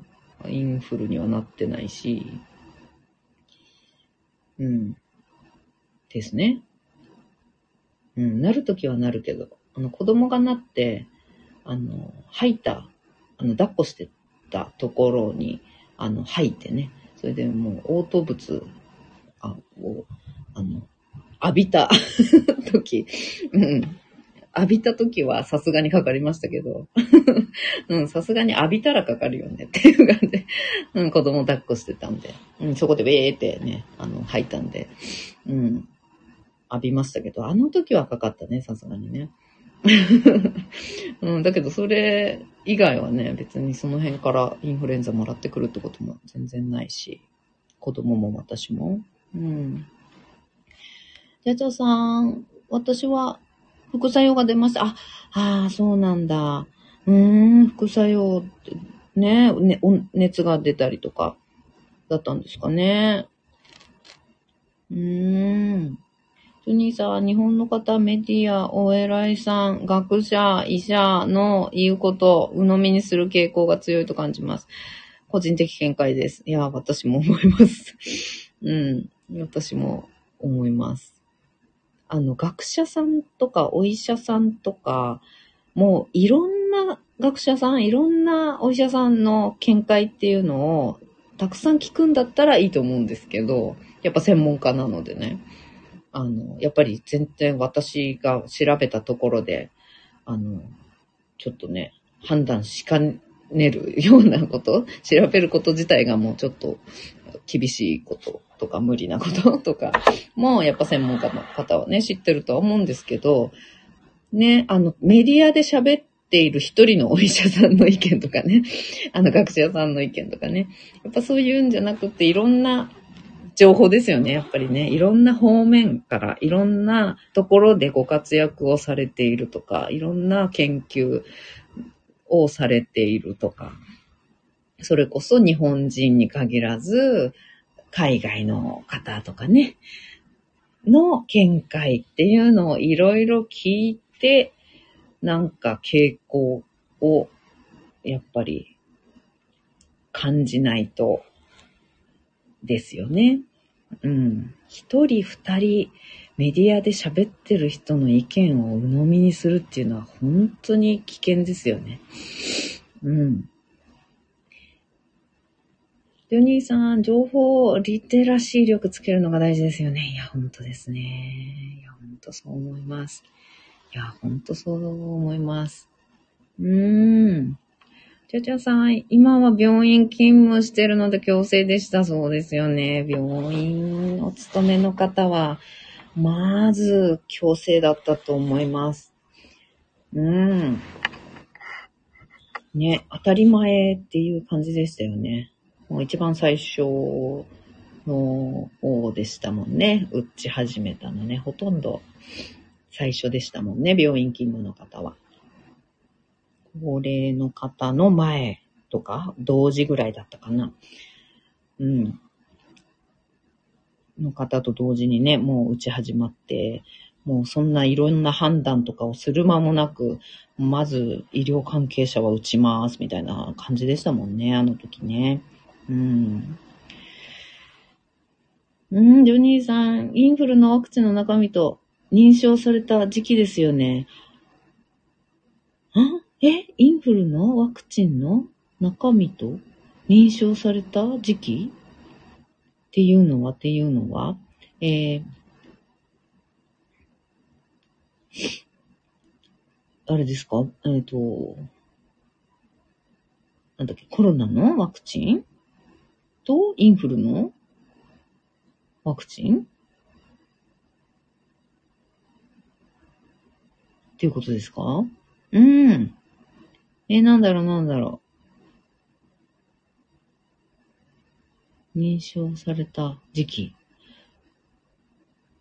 S1: インフルにはなってないし、うん。ですね。うん、なるときはなるけど、あの、子供がなって、あの、吐いた、あの、抱っこしてたところに、あの、吐いてね、それでもう、嘔吐物を、あの、浴びた 時、うん。浴びた時はさすがにかかりましたけど、うん、さすがに浴びたらかかるよね。っていう感じ。で、うん、子供抱っこしてたんで、うん、そこでウェーってね、あの、吐いたんで、うん、浴びましたけど、あの時はかかったね、さすがにね。うん、だけどそれ以外はね、別にその辺からインフルエンザもらってくるってことも全然ないし、子供も私も。うん。じゃじゃさん、私は副作用が出ました。あ、ああ、そうなんだ。うーん、副作用ってね、ね、熱が出たりとか、だったんですかね。うーん。トゥニーさん、日本の方、メディア、お偉いさん、学者、医者の言うことを、鵜呑みにする傾向が強いと感じます。個人的見解です。いや、私も思います。うん。私も思います。あの、学者さんとかお医者さんとか、もういろんな学者さん、いろんなお医者さんの見解っていうのをたくさん聞くんだったらいいと思うんですけど、やっぱ専門家なのでね。あの、やっぱり全然私が調べたところで、あの、ちょっとね、判断しかねるようなこと、調べること自体がもうちょっと厳しいこととか無理なこと とかも、やっぱ専門家の方はね、知ってるとは思うんですけど、ね、あの、メディアで喋っている一人のお医者さんの意見とかね、あの、学者さんの意見とかね、やっぱそういうんじゃなくて、いろんな情報ですよね、やっぱりね。いろんな方面から、いろんなところでご活躍をされているとか、いろんな研究をされているとか、それこそ日本人に限らず、海外の方とかね、の見解っていうのをいろいろ聞いて、なんか傾向をやっぱり感じないとですよね。うん。一人二人メディアで喋ってる人の意見を鵜呑みにするっていうのは本当に危険ですよね。うん。ジョニーさん、情報リテラシー力つけるのが大事ですよね。いや、ほんとですね。いや、ほんとそう思います。いや、ほんとそう思います。うーん。ちゃちゃさん、今は病院勤務してるので強制でした。そうですよね。病院お勤めの方は、まず強制だったと思います。うん。ね、当たり前っていう感じでしたよね。もう一番最初の方でしたもんね。打ち始めたのね。ほとんど最初でしたもんね。病院勤務の方は。高齢の方の前とか、同時ぐらいだったかな。うん。の方と同時にね、もう打ち始まって、もうそんないろんな判断とかをする間もなく、まず医療関係者は打ちますみたいな感じでしたもんね、あの時ね。うん。うん、ジョニーさん、インフルのワクチンの中身と認証された時期ですよね。えインフルの？ワクチンの？中身と？認証された時期？っていうのは、っていうのは、えー、あれですか？えっ、ー、と、なんだっけ、コロナの？ワクチン？と？インフルの？ワクチン？っていうことですか？うん。え、なんだろう、なんだろう。認証された時期。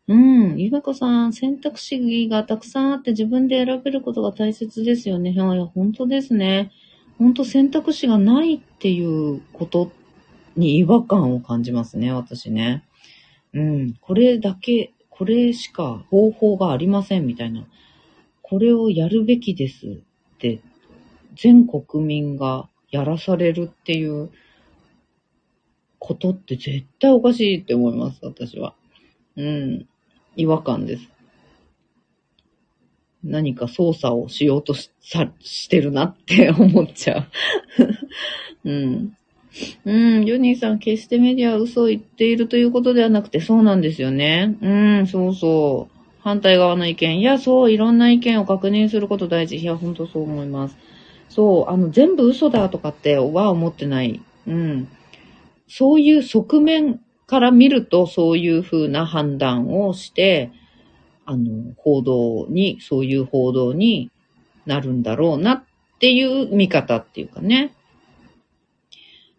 S1: うん。ゆめこさん、選択肢がたくさんあって自分で選べることが大切ですよね。いや、本当ですね。本当選択肢がないっていうことに違和感を感じますね、私ね。うん。これだけ、これしか方法がありませんみたいな。これをやるべきですって、全国民がやらされるっていうことって絶対おかしいって思います、私は。うん。違和感です。何か操作をしようとしさしてるなって思っちゃう。うん。うん、ジョニーさん、決してメディアは嘘を言っているということではなくて、そうなんですよね。うん、そうそう。反対側の意見。いや、そう、いろんな意見を確認すること大事。いや、ほんとそう思います。そう、あの、全部嘘だとかっては思ってない。うん。そういう側面から見ると、そういうふうな判断をして、あの、報道に、そういう報道になるんだろうなっていう見方っていうかね。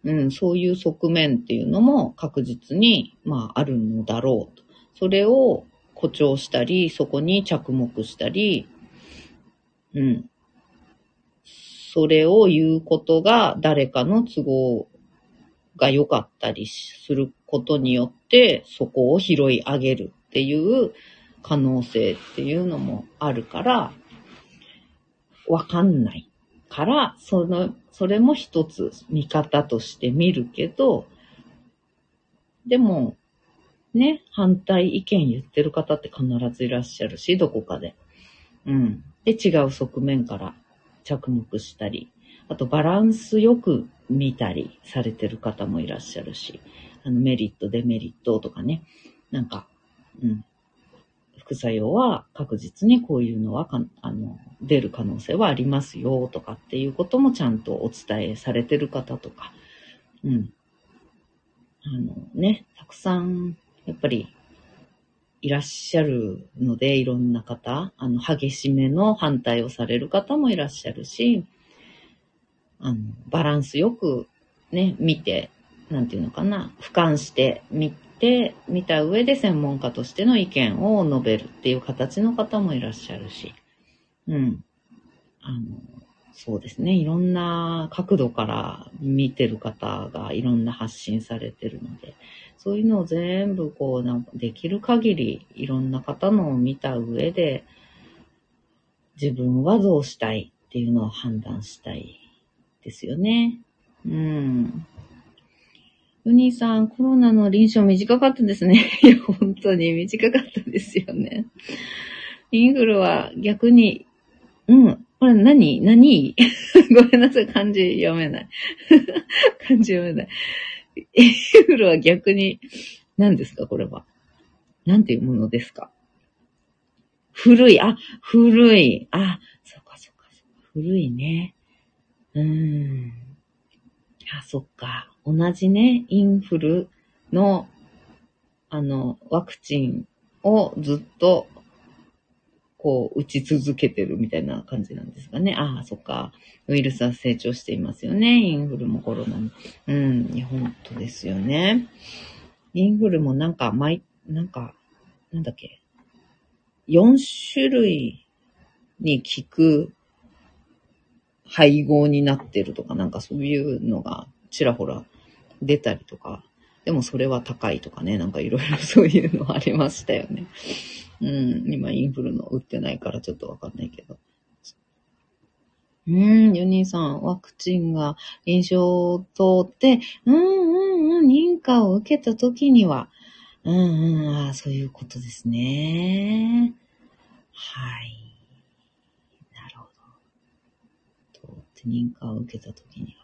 S1: うん、そういう側面っていうのも確実に、まあ、あるのだろうと。それを誇張したり、そこに着目したり、うん。それを言うことが誰かの都合が良かったりすることによって、そこを拾い上げるっていう可能性っていうのもあるから、わかんないから、その、それも一つ見方として見るけど、でも、ね、反対意見言ってる方って必ずいらっしゃるし、どこかで。うん。で、違う側面から着目したり、あとバランスよく見たりされてる方もいらっしゃるし、あのメリット、デメリットとかね、なんか、うん。副作用は確実にこういうのはかあの出る可能性はありますよとかっていうこともちゃんとお伝えされてる方とか、うん。あのね、たくさんやっぱりいらっしゃるので、いろんな方、あの、激しめの反対をされる方もいらっしゃるし、あの、バランスよくね、見て、なんていうのかな、俯瞰して見て、見た上で専門家としての意見を述べるっていう形の方もいらっしゃるし、うん。あの、そうですね。いろんな角度から見てる方がいろんな発信されてるので、そういうのを全部こう、なんかできる限りいろんな方のを見た上で、自分はどうしたいっていうのを判断したいですよね。うん。ユニーさん、コロナの臨床短かったですね。いや、本当に短かったですよね。インフルは逆に、うん。これ何？何？ごめんなさい。漢字読めない。漢字読めない。インフルは逆に、何ですか？これは。なんていうものですか？古い。あ、古い。あ、そっかそっかそっか。古いね。うーん。あ、そっか。同じね、インフルの、あの、ワクチンをずっと、こう、打ち続けてるみたいな感じなんですかね。ああ、そっか。ウイルスは成長していますよね。インフルもコロナも。うん、いや、本当ですよね。インフルもなんか、毎、なんか、なんだっけ。4種類に効く配合になってるとか、なんかそういうのがちらほら出たりとかでもそれは高いとかね、なんかいろいろそういうのありましたよね。うん、今インフルの打ってないからちょっとわかんないけど。うん、ユニーさん、ワクチンが臨床を通って、うんうんうん、認可を受けた時には、うんうん、あそういうことですね。はい。なるほど。通って認可を受けた時に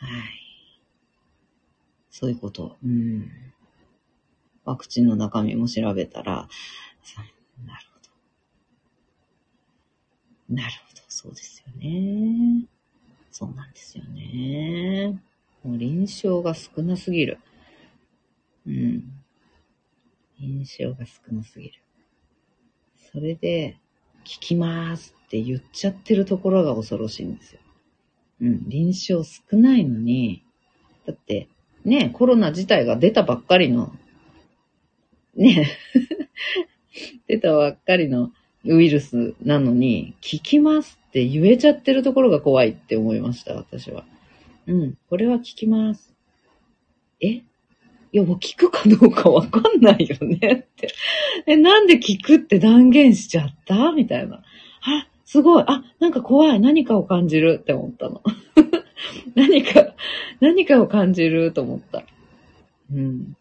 S1: は。はい。そういうこと。うん。ワクチンの中身も調べたら、なるほど。なるほど。そうですよね。そうなんですよね。もう臨床が少なすぎる。うん。臨床が少なすぎる。それで、聞きますって言っちゃってるところが恐ろしいんですよ。うん。臨床少ないのに、だって、ね、コロナ自体が出たばっかりの、ね、出たばっかりのウイルスなのに、聞きますって言えちゃってるところが怖いって思いました、私は。うん、これは聞きます。え？いや、もう聞くかどうかわかんないよねって。え、なんで聞くって断言しちゃった？みたいな。あ、すごい。あ、なんか怖い。何かを感じるって思ったの。何か、何かを感じると思った。うん。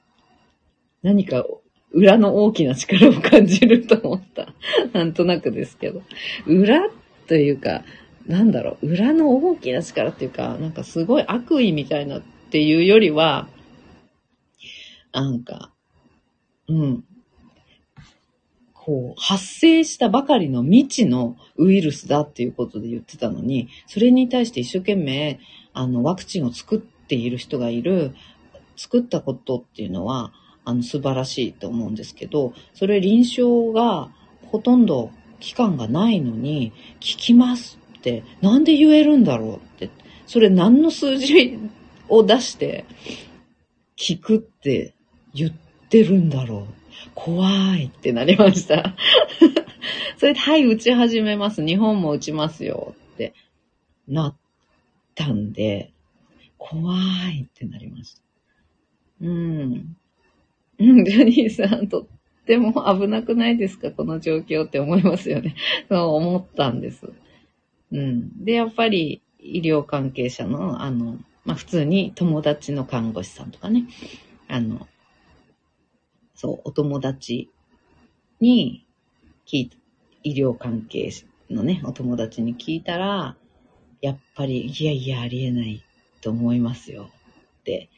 S1: 何かを裏の大きな力を感じると思った。なんとなくですけど。裏というか、なんだろう、裏の大きな力っていうか、なんかすごい悪意みたいなっていうよりは、なんか、うん。こう、発生したばかりの未知のウイルスだっていうことで言ってたのに、それに対して一生懸命、あの、ワクチンを作っている人がいる、作ったことっていうのは、あの、素晴らしいと思うんですけど、それ臨床がほとんど期間がないのに、聞きますって、なんで言えるんだろうって、それ何の数字を出して、聞くって言ってるんだろう。怖いってなりました。それで、はい、打ち始めます。日本も打ちますよってなったんで、怖いってなりました。うん。うん、ジャニーさん、とっても危なくないですか？この状況って思いますよね。そう思ったんです。うん。で、やっぱり医療関係者の、あの、まあ、普通に友達の看護師さんとかね、あの、そう、お友達に聞い医療関係のね、お友達に聞いたら、やっぱり、いやいや、ありえないと思いますよって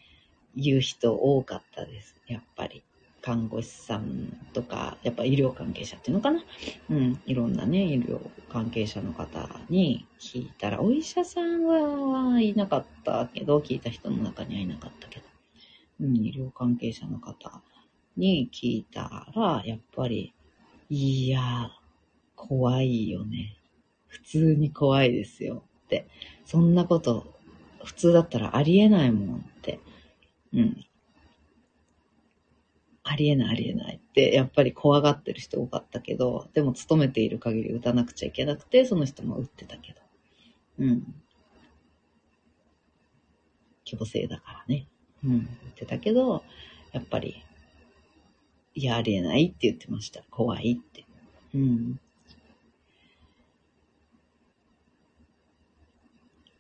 S1: 言う人多かったです。やっぱり。看護師さんとか、やっぱ医療関係者っていうのかなうん、いろんなね、医療関係者の方に聞いたら、お医者さんはいなかったけど、聞いた人の中にはいなかったけど、うん、医療関係者の方に聞いたら、やっぱり、いや、怖いよね。普通に怖いですよって。そんなこと、普通だったらありえないもん。うん。ありえないありえないって、やっぱり怖がってる人多かったけど、でも勤めている限り打たなくちゃいけなくて、その人も打ってたけど。うん。強制だからね。うん。打ってたけど、やっぱり、いや、ありえないって言ってました。怖いって。うん。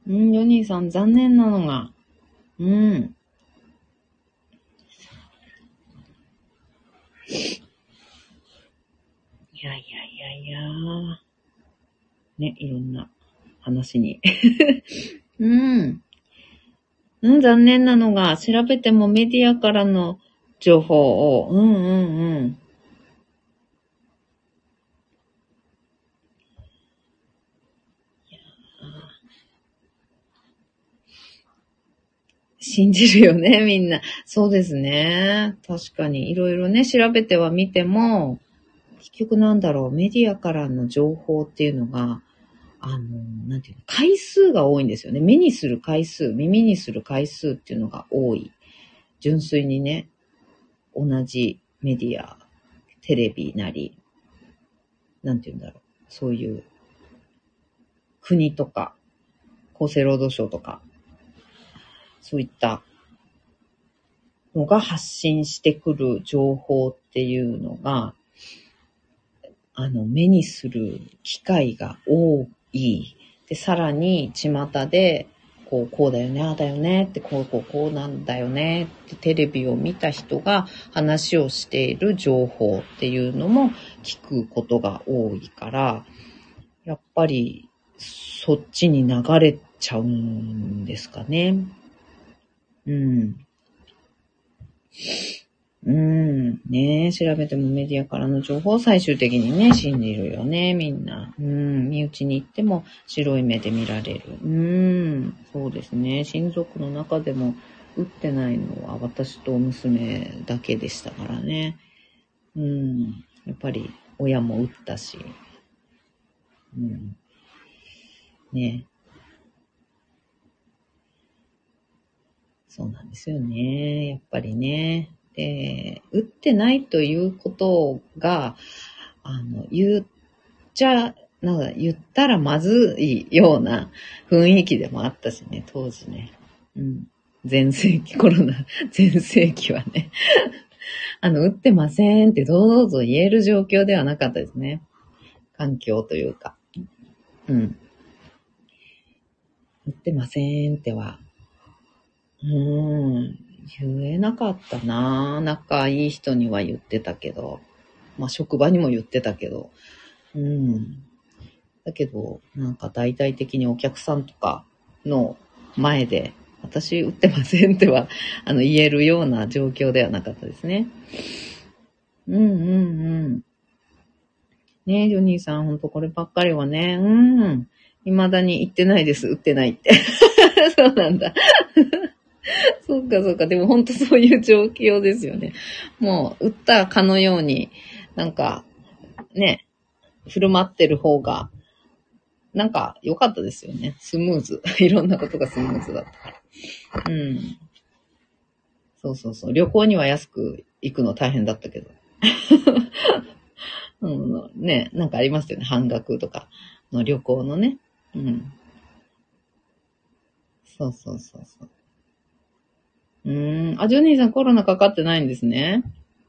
S1: うん、ヨニーさん、残念なのが、うん。いやいやいやいやね、いろんな話に。うん。うん、残念なのが、調べてもメディアからの情報を、うんうんうん。信じるよね、みんな。そうですね。確かに、いろいろね、調べてはみても、結局なんだろう、メディアからの情報っていうのが、あの、なんていうの、回数が多いんですよね。目にする回数、耳にする回数っていうのが多い。純粋にね、同じメディア、テレビなり、なんていうんだろう、そういう国とか、厚生労働省とか、そういったのが発信してくる情報っていうのが、あの、目にする機会が多い。で、さらに、巷で、こう、こうだよね、ああだよねって、こう、こう、こうなんだよねって、テレビを見た人が話をしている情報っていうのも聞くことが多いから、やっぱり、そっちに流れちゃうんですかね。うん。うん。ねえ調べてもメディアからの情報を最終的にね、信じるよね、みんな。うん。身内に行っても白い目で見られる。うん。そうですね。親族の中でも打ってないのは私と娘だけでしたからね。うん。やっぱり親も打ったし。うん。ねそうなんですよね。やっぱりね。で、打ってないということが、あの、言っちゃ、なんか言ったらまずいような雰囲気でもあったしね、当時ね。うん。前世紀、コロナ、前世紀はね。あの、打ってませんってどうぞ言える状況ではなかったですね。環境というか。うん。打ってませんっては。うん。言えなかったな仲いい人には言ってたけど、まあ職場にも言ってたけど、うん。だけど、なんか大々的にお客さんとかの前で、私打ってませんっては、あの、言えるような状況ではなかったですね。うんうんうん。ねえ、ジョニーさん、ほんとこればっかりはね、うん。未だに言ってないです、打ってないって。そうなんだ。そうか、そうか。でも本当そういう状況ですよね。もう、打ったかのように、なんか、ね、振る舞ってる方が、なんか良かったですよね。スムーズ。いろんなことがスムーズだったから。うん。そうそうそう。旅行には安く行くの大変だったけど。うん、ね、なんかありますよね。半額とかの旅行のね。うん。そうそうそうそう。うーん。あ、ジョニーさんコロナかかってないんですね。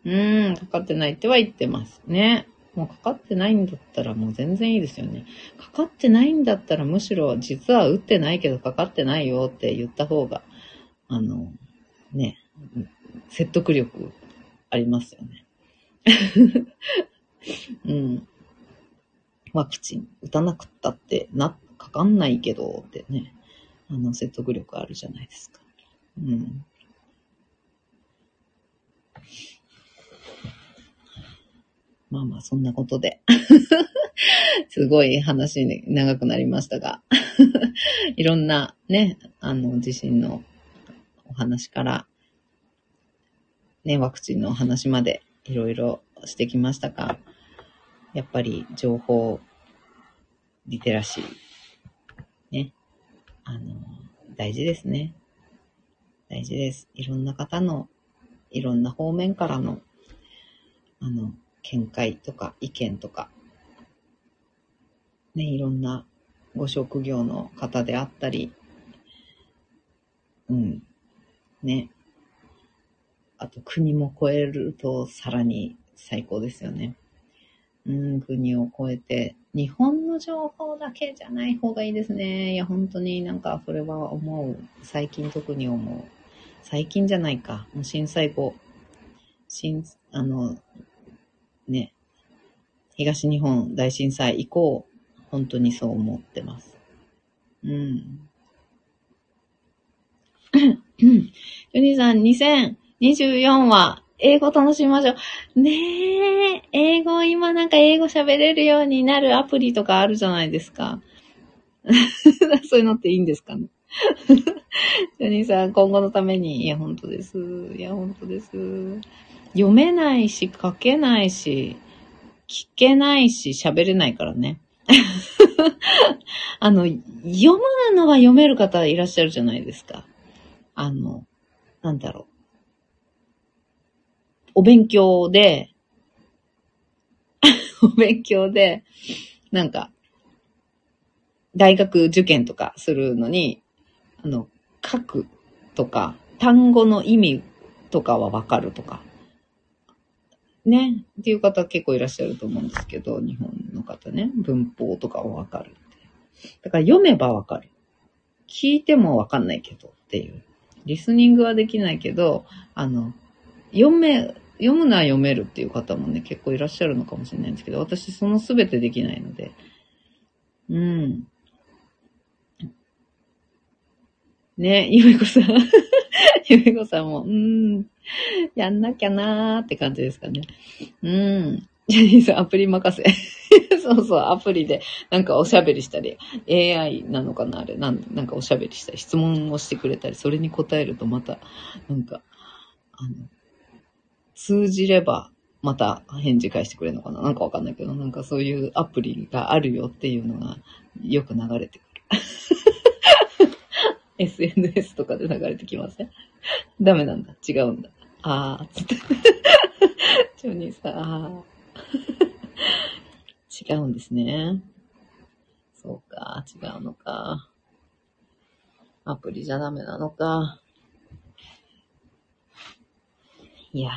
S1: うーん、かかってないっては言ってますね。もうかかってないんだったらもう全然いいですよね。かかってないんだったらむしろ実は打ってないけどかかってないよって言った方が、あの、ね、説得力ありますよね。うん。ワクチン打たなくったってな、かかんないけどってね、あの説得力あるじゃないですか。うん。まあまあ、そんなことで。すごい話に長くなりましたが いろんなね、あの、地震のお話から、ね、ワクチンのお話までいろいろしてきましたが、やっぱり情報、リテラシー、ね、あの、大事ですね。大事です。いろんな方の、いろんな方面からの、あの、見解とか意見とか、ね、いろんなご職業の方であったり、うん、ね。あと国も超えるとさらに最高ですよね。うん、国を超えて、日本の情報だけじゃない方がいいですね。いや、本当になんかそれは思う。最近特に思う。最近じゃないか。もう震災後。震、あの、ね、東日本大震災以降、本当にそう思ってます。うん。ジョニーさん、2024は英語楽しみましょう。ねえ、英語、今なんか英語喋れるようになるアプリとかあるじゃないですか。そういうのっていいんですかね？ジョニーさん、今後のために、いや、本当です。いや、本当です。読めないし、書けないし、聞けないし、喋れないからね。あの、読むのは読める方いらっしゃるじゃないですか。あの、なんだろう。お勉強で、お勉強で、なんか、大学受験とかするのに、あの、書くとか、単語の意味とかはわかるとか。ね。っていう方結構いらっしゃると思うんですけど、日本の方ね。文法とかはわかる。だから読めばわかる。聞いてもわかんないけどっていう。リスニングはできないけど、あの、読め、読むのは読めるっていう方もね、結構いらっしゃるのかもしれないんですけど、私その全てできないので。うん。ね、ゆめこさん。ゆめこさんも、うーん、やんなきゃなーって感じですかね。うん。ジャニーさん、アプリ任せ。そうそう、アプリで、なんかおしゃべりしたり、AI なのかなあれ、なんなんかおしゃべりしたり、質問をしてくれたり、それに答えるとまた、なんか、あの、通じれば、また返事返してくれるのかななんかわかんないけど、なんかそういうアプリがあるよっていうのがよく流れてくる。SNS とかで流れてきません？ダメなんだ。違うんだ。あー、つって。ジョニーさん、あー。違うんですね。そうか、違うのか。アプリじゃダメなのか。いや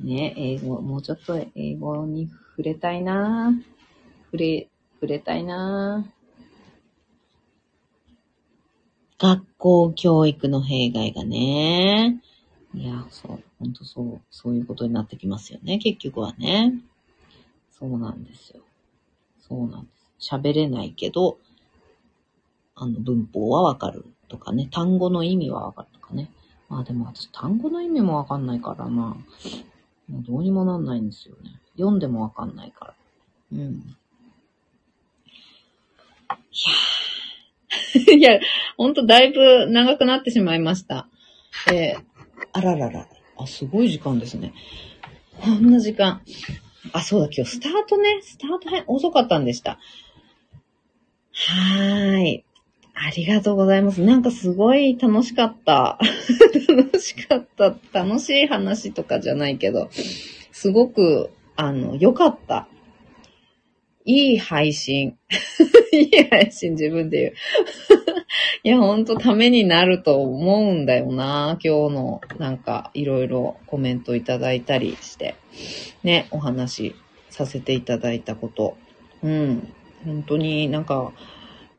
S1: ー、ね、英語、もうちょっと英語に触れたいな触れ、触れたいな学校教育の弊害がね。いや、そう、ほんとそう、そういうことになってきますよね、結局はね。そうなんですよ。そうなんです。喋れないけど、あの、文法はわかるとかね、単語の意味はわかるとかね。まあでも私単語の意味もわかんないからな。もうどうにもなんないんですよね。読んでもわかんないから。うん。いやー。いや、ほんとだいぶ長くなってしまいました。えー、あららら。あ、すごい時間ですね。こんな時間。あ、そうだ、今日スタートね。スタート編遅かったんでした。はーい。ありがとうございます。なんかすごい楽しかった。楽しかった。楽しい話とかじゃないけど、すごく、あの、良かった。いい配信。いい配信自分で言う。いや、ほんとためになると思うんだよな。今日のなんかいろいろコメントいただいたりして、ね、お話しさせていただいたこと。うん。本当になんか、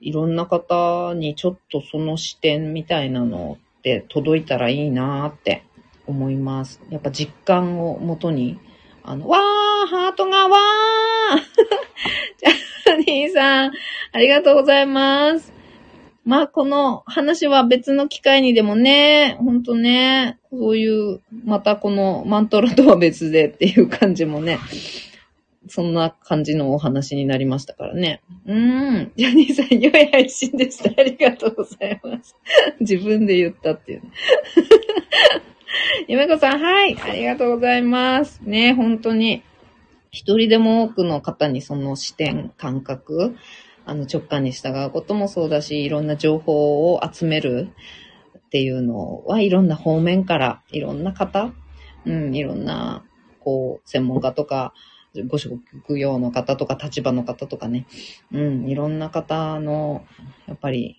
S1: いろんな方にちょっとその視点みたいなのって届いたらいいなって思います。やっぱ実感をもとに、あの、わーハートがわー ジャニーさん、ありがとうございます。まあ、この話は別の機会にでもね、ほんとね、そういう、またこのマントラとは別でっていう感じもね、そんな感じのお話になりましたからね。うん。ジャニーさん、良い配信でした。ありがとうございます。自分で言ったっていうね。ゆめこさん、はい。ありがとうございます。ね、本当に。一人でも多くの方にその視点、感覚、あの直感に従うこともそうだし、いろんな情報を集めるっていうのはいろんな方面から、いろんな方、うん、いろんな、こう、専門家とか、ご職業の方とか立場の方とかね、うん、いろんな方の、やっぱり、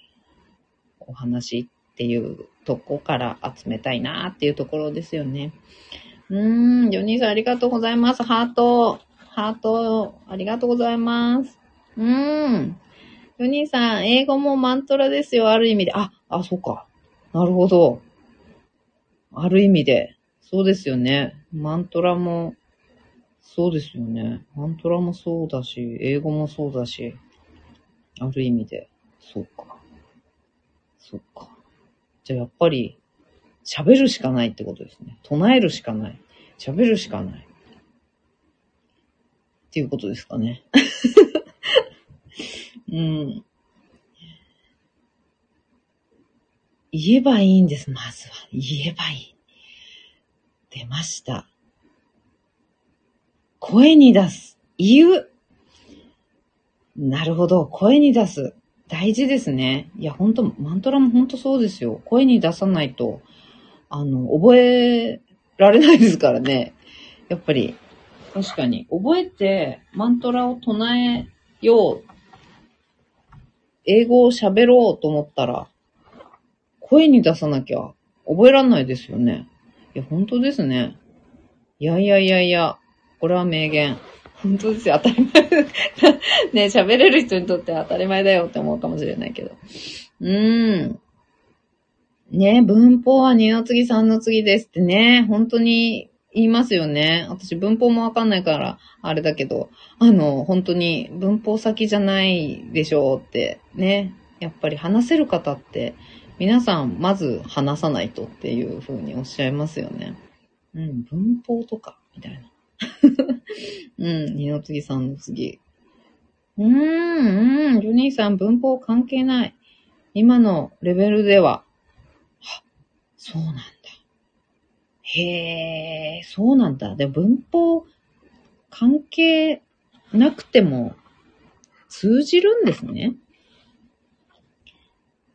S1: お話っていうとこから集めたいなっていうところですよね。うーん、ジョニーさんありがとうございます。ハート、ハート、ありがとうございます。うん。ジョニーさん、英語もマントラですよ、ある意味で。あ、あ、そうか。なるほど。ある意味で。そうですよね。マントラもそうですよね。マントラもそうだし、英語もそうだし、ある意味で、そうか。そうか。じゃあやっぱり、喋るしかないってことですね。唱えるしかない。喋るしかない。っていうことですかね。うん。言えばいいんです、まずは。言えばいい。出ました。声に出す。言う。なるほど。声に出す。大事ですね。いや、ほんと、マントラもほんとそうですよ。声に出さないと、あの、覚えられないですからね。やっぱり、確かに。覚えて、マントラを唱えよう。英語を喋ろうと思ったら、声に出さなきゃ覚えらんないですよね。いや、本当ですね。いやいやいやいや、これは名言。本当ですよ、当たり前。ね、喋れる人にとっては当たり前だよって思うかもしれないけど。うーん。ね、文法は2の次3の次ですってね、本当に言いますよね。私文法もわかんないから、あれだけど、あの、本当に文法先じゃないでしょうってね。やっぱり話せる方って、皆さんまず話さないとっていう風におっしゃいますよね。うん、文法とか、みたいな。うん、二の次三の次。うーん、うん、ジョニーさん文法関係ない。今のレベルでは。は、そうなんだ。へえ、そうなんだ。で、文法関係なくても通じるんですね。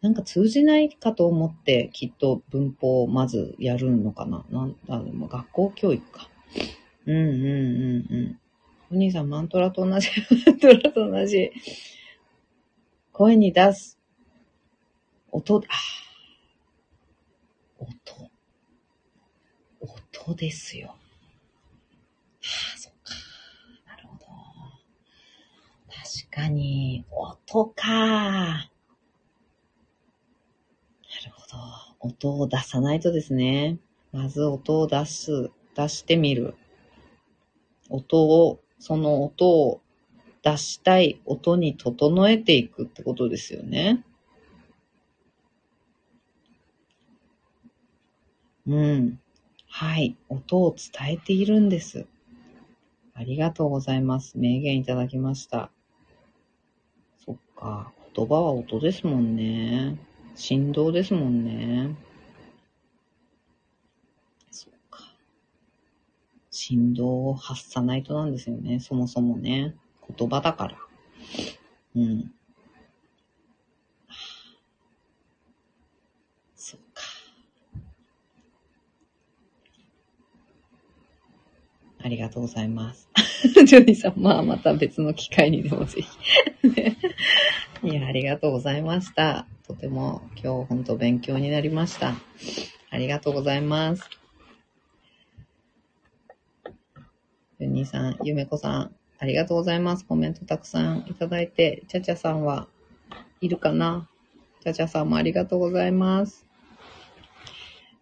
S1: なんか通じないかと思ってきっと文法をまずやるのかな。なんだ、でも学校教育か。うんうんうんうん。お兄さん、マントラと同じ、マントラと同じ。声に出す。音、あ音。音ですよ。はあ、そっか。なるほど。確かに、音か。なるほど音を出さないとですね。まず音を出す、出してみる。音を、その音を出したい音に整えていくってことですよね。うん。はい。音を伝えているんです。ありがとうございます。名言いただきました。そっか。言葉は音ですもんね。振動ですもんね。そうか。振動を発さないとなんですよね。そもそもね。言葉だから。うん。そうか。ありがとうございます。ジョニーさん、まあまた別の機会にでもぜひ いや、ありがとうございました。とても今日本当勉強になりました。ありがとうございます。ゆにさん、ゆめこさん、ありがとうございます。コメントたくさんいただいて、ちゃちゃさんはいるかな？ちゃちゃさんもありがとうございます。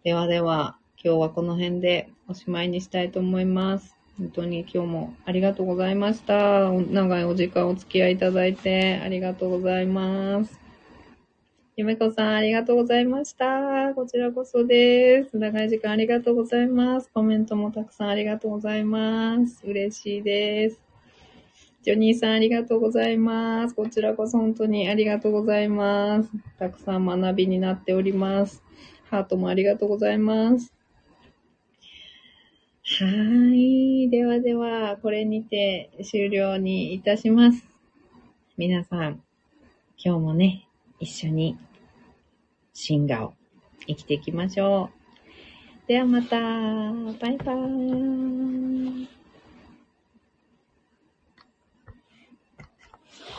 S1: ではでは、今日はこの辺でおしまいにしたいと思います。本当に今日もありがとうございました。長いお時間お付き合いいただいてありがとうございます。ゆめこさん、ありがとうございました。こちらこそです。長い時間ありがとうございます。コメントもたくさんありがとうございます。嬉しいです。ジョニーさん、ありがとうございます。こちらこそ本当にありがとうございます。たくさん学びになっております。ハートもありがとうございます。はい。ではでは、これにて終了にいたします。皆さん、今日もね、一緒に、シンガを生きていきましょう。ではまた、バイバーイ。